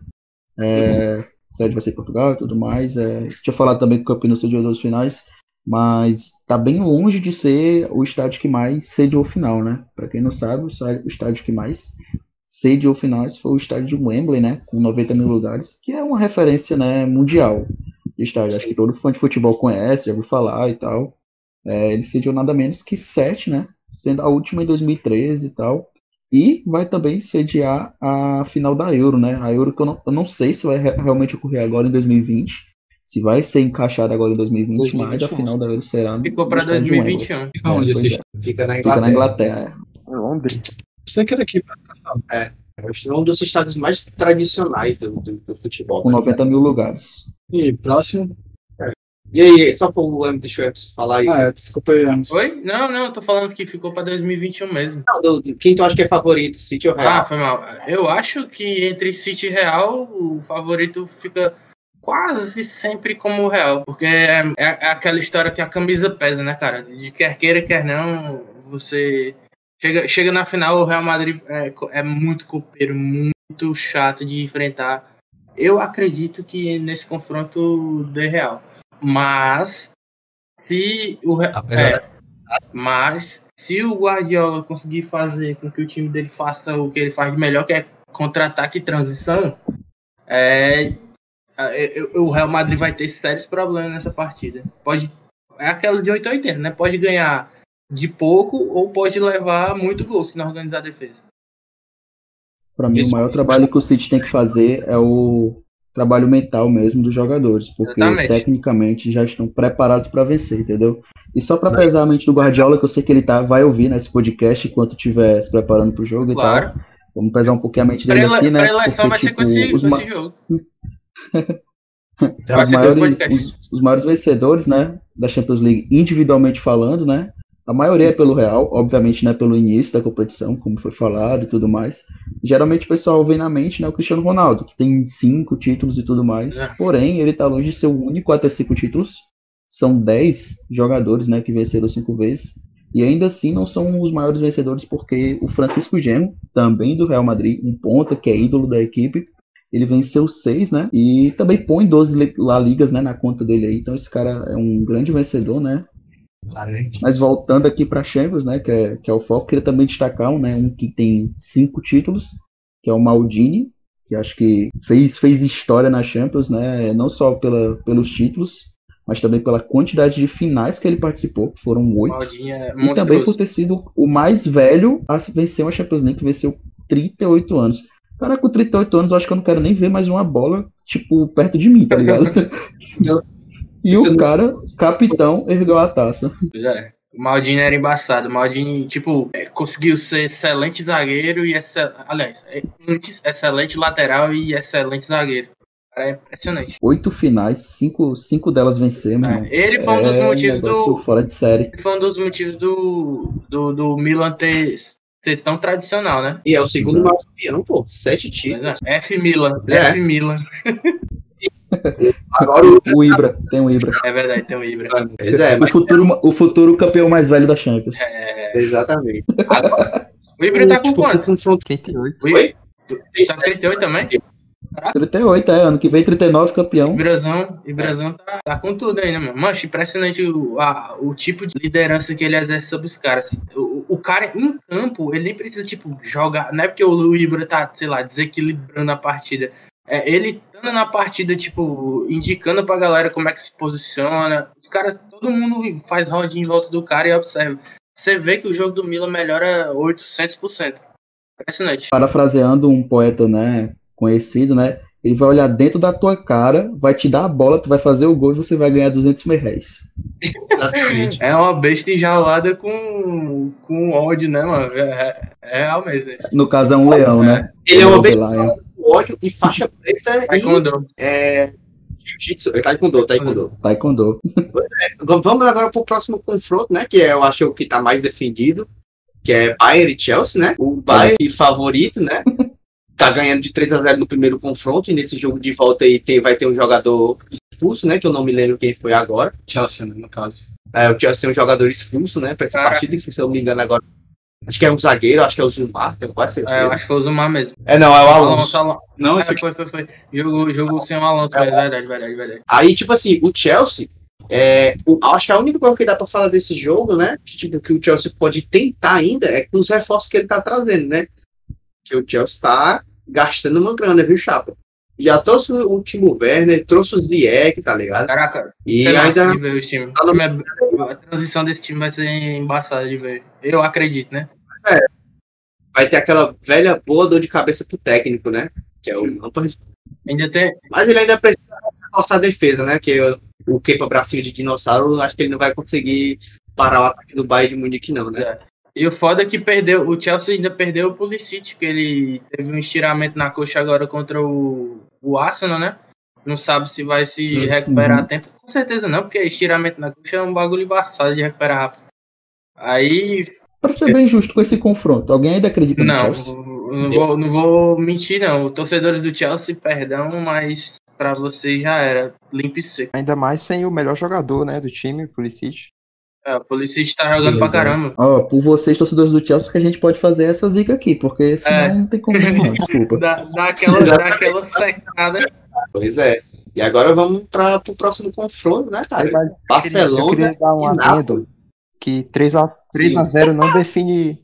É, sede vai ser Portugal e tudo mais. É, tinha falado também que o Campinas sediou os finais, mas tá bem longe de ser o estádio que mais sediou final, né? Para quem não sabe, o estádio que mais sediou finais foi o estádio de Wembley, né? Com 90 mil lugares, que é uma referência né, mundial de estádio. Acho que todo fã de futebol conhece, já ouviu falar e tal. É, ele sediou nada menos que sete, né? Sendo a última em 2013 e tal. E vai também sediar a final da Euro, né? A Euro que eu não, eu não sei se vai realmente ocorrer agora em 2020, se vai ser encaixada agora em 2020, 2021. mas a final da Euro será Ficou para 2021. É, é, Fica na Inglaterra. Fica na Inglaterra. É Londres. Você quer aqui É. É um dos estados mais tradicionais do, do, do futebol. Com 90 mil lugares. E próximo? E aí, só para o Âmbito Schweppes falar aí. Ah, é, desculpa aí. Oi? Não, não, eu tô falando que ficou pra 2021 mesmo. Não, do, do- quem tu acha que é favorito, City ou Real? Ah, foi mal. Eu acho que entre City e Real, o favorito fica quase sempre como o Real. Porque é, é- é aquela história que a camisa pesa, né, cara? De quer queira, quer não, você. Chega, chega na final, o Real Madrid é, é muito copeiro, muito chato de enfrentar. Eu acredito que nesse confronto dê Real. Mas se o Apesar é, mas se o Guardiola conseguir fazer com que o time dele faça o que ele faz de melhor, que é contra-ataque e transição, é, é, é, o Real Madrid vai ter sérios problemas nessa partida. Pode é aquela de 880, né? Pode ganhar de pouco ou pode levar muito gol se não organizar a defesa. Para mim, o maior trabalho que o City tem que fazer é o trabalho mental mesmo dos jogadores, porque Exatamente. tecnicamente já estão preparados para vencer, entendeu? E só para pesar a mente do Guardiola, que eu sei que ele tá, vai ouvir nesse podcast enquanto estiver se preparando pro jogo Claro. e tal. Vamos pesar um pouquinho a mente dele aqui, né? Preleção vai ser com esse, os, com esse jogo. os maiores, os, os maiores vencedores, né, da Champions League, individualmente falando, né, a maioria é pelo Real, obviamente não é pelo início da competição, como foi falado e tudo mais. Geralmente o pessoal vem na mente, né, o Cristiano Ronaldo, que tem cinco títulos e tudo mais, É. porém ele tá longe de ser o único a ter cinco títulos. São dez jogadores, né, que venceram cinco vezes. E ainda assim não são os maiores vencedores, porque o Francisco Gemo, também do Real Madrid, um ponta que é ídolo da equipe, ele venceu seis, né? E também põe 12 Le- La Ligas né, na conta dele aí. Então esse cara é um grande vencedor, né? Mas voltando aqui para Champions, né? Que é, que é o foco, queria também destacar um, né, um que tem cinco títulos, que é o Maldini, que acho que fez, fez história na Champions, né? Não só pela, pelos títulos, mas também pela quantidade de finais que ele participou, que foram oito. É E também por ter sido o mais velho a vencer uma Champions League, que venceu 38 anos. Cara, com 38 anos, eu acho que eu não quero nem ver mais uma bola, tipo, perto de mim, tá ligado? e o cara, capitão, ergueu a taça. É. O Maldini era embaçado. O Maldini, tipo, é, conseguiu ser excelente zagueiro e excel... aliás, é, antes excelente lateral e excelente zagueiro. É impressionante. Oito finais, cinco, cinco delas irmão. É, ele foi um dos É motivos do. fora de série. Ele foi um dos motivos do, do, do Milan ter, ser tão tradicional, né? E é o segundo maior campeão, pô. Sete títulos. É, F Milan. É. F Milan. Agora o. O Ibra, tem o Ibra. É verdade, tem o Ibra. Pois é, O mas, futuro, o futuro campeão mais velho da Champions. É, exatamente. o Ibra tá com Tipo, quanto? confronto 38. O Ibra tá com 38 também? 38, é, ano que vem 39 campeão. Ibrazão, Ibrazão tá, tá com tudo aí, né, mano? Mancho, impressionante o, a- o tipo de liderança que ele exerce sobre os caras. O, o cara em campo, ele nem precisa, tipo, jogar. Não é porque o Ibra tá, sei lá, desequilibrando a partida. É ele estando na partida, tipo, indicando pra galera como é que se posiciona. Os caras, todo mundo faz rodinha em volta do cara e observa. Você vê que o jogo do Milan melhora 800%. Impressionante. Parafraseando um poeta, né, conhecido, né, ele vai olhar dentro da tua cara, vai te dar a bola, tu vai fazer o gol e você vai ganhar 200 mil reais. Exatamente. É uma besta enjaulada com, com ódio, né, mano? É, é real mesmo isso. No caso é um leão, né? Ele é uma besta ódio e faixa preta e Taekwondo. é, jiu-jitsu. É taekwondo, taekwondo. Taekwondo. Vamos vamos agora pro próximo confronto, né? Que é, eu acho que tá mais defendido. Que é Bayern e Chelsea, né? O Bayern favorito, né? Tá ganhando de 3 a 0 no primeiro confronto. E nesse jogo de volta aí tem, vai ter um jogador expulso, né? Que eu não me lembro quem foi agora. Chelsea, né, no caso. É, o Chelsea tem um jogador expulso, né? Pra essa Caraca. partida, se eu não me engano agora Acho que é um zagueiro, acho que é o Zumar, tenho quase certeza. É, eu acho que foi o Zumar mesmo. É, não, é o Alonso. Alonso, Alonso. Não, É, esse aqui. foi, foi, foi. Jogou, jogou sem o Alonso, É. mas verdade, verdade, verdade. Aí, tipo assim, o Chelsea, é, o- acho que a única coisa que dá pra falar desse jogo, né, que, tipo, que o Chelsea pode tentar ainda é com os reforços que ele tá trazendo, né? Que o Chelsea tá gastando uma grana, viu, Chapa? Já trouxe o Timo Werner, trouxe o Ziyech, tá ligado? Caraca, E ainda de ver os times. Tá no- O time é- A transição desse time vai ser embaçada de ver. Eu acredito, né? vai ter aquela velha boa dor de cabeça pro técnico, né? Que é o Lampard. Ainda tem. Mas ele ainda precisa reforçar a defesa, né? Que o, o Kepa bracinho de dinossauro, acho que ele não vai conseguir parar o ataque do Bayern de Munique, não, né? E o foda é que perdeu. O Chelsea ainda perdeu o Pulisic, que ele teve um estiramento na coxa agora contra o, o Arsenal, né? Não sabe se vai se Uhum. recuperar a tempo. Com certeza não, porque estiramento na coxa é um bagulho embaçado de recuperar rápido. Aí, Pra ser bem justo com esse confronto, alguém ainda acredita no não, Chelsea? não vou, não vou mentir, não. Torcedores do Chelsea, perdão, mas pra vocês já era. Limpo e seco. Ainda mais sem o melhor jogador, né, do time, Pulisic. É, o Pulisic tá jogando Sim, pra caramba. Ó, por vocês, torcedores do Chelsea, que a gente pode fazer essa zica aqui, porque senão É. não tem como não, desculpa. Dá, dá, aquela, dá aquela secada. Pois é. E agora vamos para o próximo confronto, né, cara? Mas eu Barcelona queria dar um e adendo que 3 a, 3 a 0 não define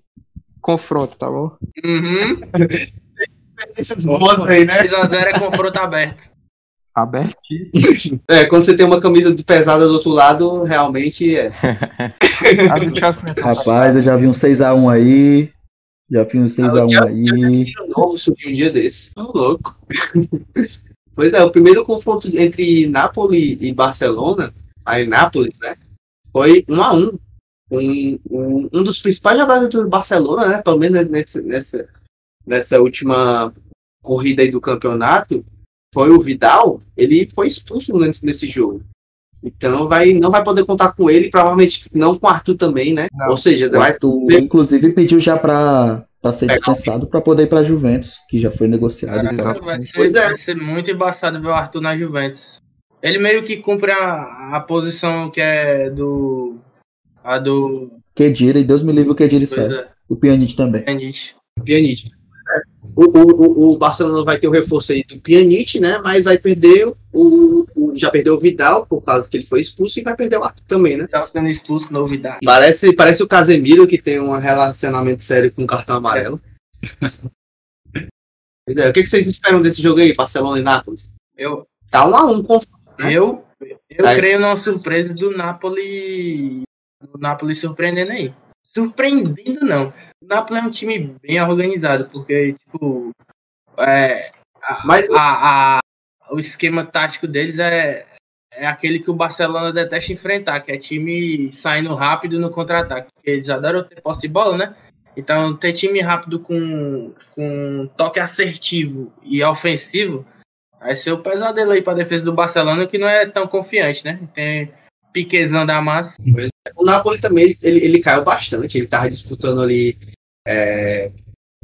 confronto, tá bom? Uhum. Esses modos aí, né? 3x0 é confronto aberto. Abertíssimo. É, quando você tem uma camisa de pesada do outro lado, realmente é. A do Chelsea não tão Rapaz, eu já vi um 6x1 aí. Já vi um 6x1 aí. De novo surgiu um dia desse. Ô, louco. Pois é, o primeiro confronto entre Napoli e Barcelona, aí Nápoles, né? Foi um a um. Um, um, um dos principais jogadores do Barcelona, né? Pelo menos nesse, nessa, nessa última corrida aí do campeonato, foi o Vidal. Ele foi expulso nesse, nesse jogo. Então vai, não vai poder contar com ele, provavelmente não com o Arthur também, né? Não. Ou seja, O vai Arthur, inclusive, pediu já pra, pra ser dispensado pra poder ir pra Juventus, que já foi negociado. Cara. Vai ser, Pois é. vai ser muito embaçado ver o Arthur na Juventus. Ele meio que cumpre a, a posição que é do. A do. Kedira, e Deus me livre o Kedira sai. O Pjanic também. Pjanic. Pjanic. É. O, o, o, Barcelona vai ter o reforço aí do Pjanic, né? Mas vai perder o, o- Já perdeu o Vidal, por causa que ele foi expulso, e vai perder o Arthur também, né? Tá sendo expulso, novidade. Parece, parece o Casemiro, que tem um relacionamento sério com o cartão amarelo. pois é, o que, vocês esperam desse jogo aí, Barcelona e Nápoles? Eu, Tá um a um com né? eu, eu Aí- creio numa surpresa do Napoli. Do Napoli surpreendendo aí. Surpreendendo não. O Napoli é um time bem organizado, porque, tipo. É, a- Mas a, a- o esquema tático deles é, é aquele que o Barcelona detesta enfrentar, que é time saindo rápido no contra-ataque. porque Eles adoram ter posse de bola, né? Então, ter time rápido com, com toque assertivo e ofensivo vai ser o pesadelo aí para defesa do Barcelona, que não é tão confiante, né? Tem Piquezão da massa. o Napoli também, ele, ele caiu bastante. Ele tava disputando ali é,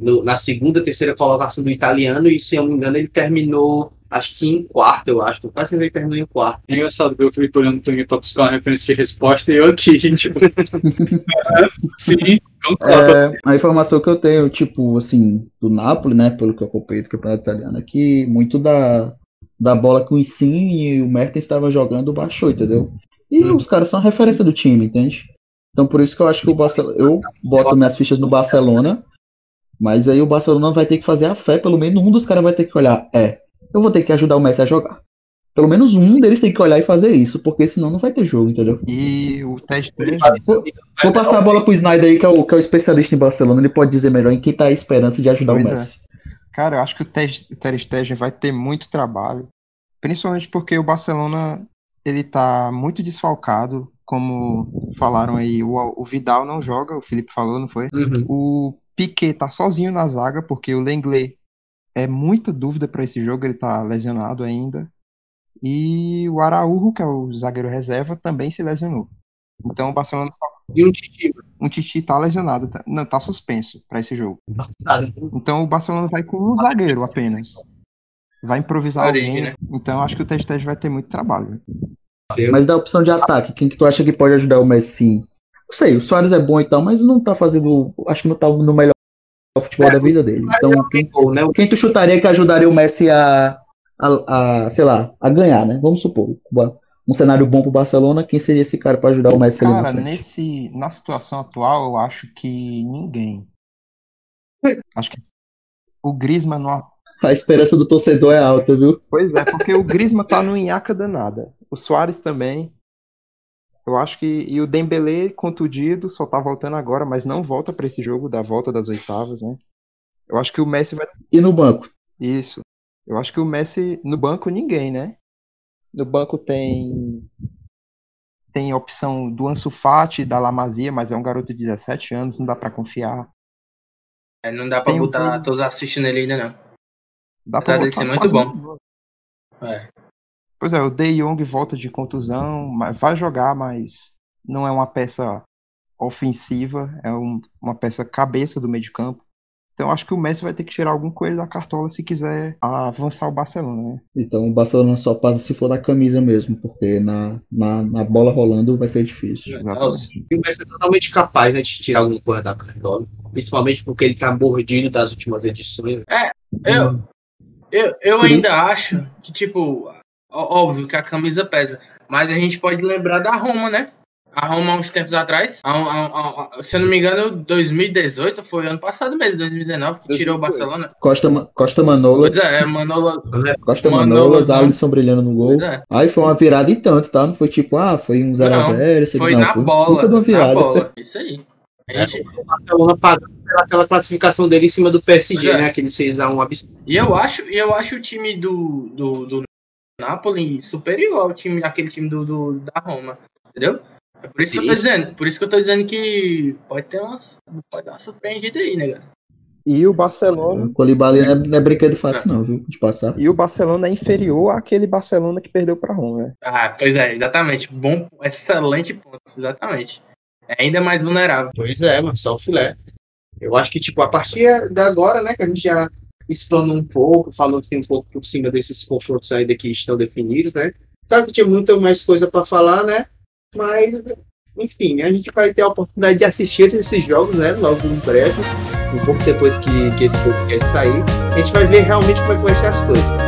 no- na segunda, terceira colocação do italiano, e se eu não me engano, ele terminou, acho que em quarto, eu acho. Quase que ele terminou em quarto. É engraçado ver o Felipe olhando pra mim pra buscar uma referência de resposta e eu aqui, tipo. Sim, concordo. É, a informação que eu tenho, tipo, assim, do Napoli, né, pelo que eu acompanhei do campeonato italiano, é que muito da, da bola que o Insigne e o Mertens estavam jogando baixou, entendeu? E os caras são a referência do time, entende? Então por isso que eu acho que o Barcelona, eu boto minhas fichas no Barcelona, mas aí o Barcelona vai ter que fazer a fé, pelo menos um dos caras vai ter que olhar, é, eu vou ter que ajudar o Messi a jogar. Pelo menos um deles tem que olhar e fazer isso, porque senão não vai ter jogo, entendeu? E o teste Vou passar a bola pro Snyder aí, que é, o, que é o especialista em Barcelona. Ele pode dizer melhor em quem tá a esperança de ajudar Pois o é. Messi. Cara, eu acho que o Ter Stegen vai ter muito trabalho, principalmente porque o Barcelona ele tá muito desfalcado, como falaram aí, o, o Vidal não joga, o Felipe falou, não foi? O Piquet tá sozinho na zaga, porque o Lenglet é muita dúvida para esse jogo, ele tá lesionado ainda. E o Araújo, que é o zagueiro reserva, também se lesionou. Então o Barcelona só E um Titi, um Titi tá lesionado, tá- não, tá suspenso para esse jogo. sabe? Então o Barcelona vai com um zagueiro apenas. Vai improvisar Origi, alguém. né? Então eu acho que o Testege vai ter muito trabalho. Mas da opção de ataque, quem que tu acha que pode ajudar o Messi? sei, o Soares é bom e tal, mas não tá fazendo. Acho que não tá no melhor futebol É, da vida dele. Então, quem, Gol, né? quem tu chutaria que ajudaria o Messi a, a, a, sei lá, a ganhar, né? Vamos supor. Um cenário bom pro Barcelona, quem seria esse cara pra ajudar o Messi ali na Cara, frente? nesse, na situação atual, eu acho que ninguém. Acho que o Griezmann não. A esperança do torcedor é alta, viu? Pois é, porque o Griezmann tá no nhaca danada. O Soares também. Eu acho que. E o Dembélé, contundido, só tá voltando agora, mas não volta pra esse jogo da volta das oitavas, né? Eu acho que o Messi vai. E no banco? Isso. Eu acho que o Messi. No banco, ninguém, né? No banco tem. Tem a opção do Ansu Fati, da Lamazia, mas é um garoto de 17 anos, não dá pra confiar. É, não dá pra Tem um botar plano. todos assistindo ele ainda, não. Dá pra botar ser muito bom. É. Pois é, o De Jong volta de contusão, mas vai jogar, mas não é uma peça ofensiva, é um- uma peça cabeça do meio de campo. Então acho que o Messi vai ter que tirar algum coelho da cartola se quiser avançar o Barcelona, né? Então o Barcelona só passa se for da camisa mesmo, porque na, na, na bola rolando vai ser difícil. Exatamente. E o Messi é totalmente capaz né, de tirar alguma coisa da cartola. Principalmente porque ele tá mordido das últimas edições. Eu, eu, eu ainda acho que, tipo, óbvio que a camisa pesa, mas a gente pode lembrar da Roma, né? A Roma, há uns tempos atrás, um- há um- se eu não me engano, 2018, foi ano passado mesmo, 2019, que tirou o 2018. Barcelona. Costa, Costa Manolas, Pois é, Manola. Costa Manolas, Manolas, né? Alisson brilhando no gol. É, Aí foi uma virada e tanto, tá? Não foi tipo, ah, foi um 0x0, isso aqui foi não, na foi bola. puta de uma Na virada. bola. Isso aí. A gente, O Barcelona pagando pelaquela classificação dele em cima do PSG, é. né? Aquele 6x1 absurdo. E eu acho, e eu acho o time do, do, do Napoli superior ao time, aquele time do, do- da Roma. Entendeu? É por isso que eu tô Sim. dizendo. Por isso que eu tô dizendo que pode ter uma, pode dar uma surpreendida aí, né, cara? E o Barcelona, O Colibali não é, não é brinquedo fácil não, viu? De passar. e o Barcelona é inferior àquele Barcelona que perdeu pra Roma, né? Ah, pois é, exatamente. Bom, excelente ponto, exatamente. É ainda mais vulnerável. Pois é, mano, só o filé. Eu acho que, tipo, a partir de agora, né, que a gente já explanou um pouco, falou assim um pouco por cima desses confrontos ainda que estão definidos, né? Claro que tinha muita mais coisa pra falar, né? Mas, enfim, a gente vai ter a oportunidade de assistir esses jogos, né? Logo em breve, um pouco depois que, que esse podcast sair, a gente vai ver realmente como é que vai ser as coisas.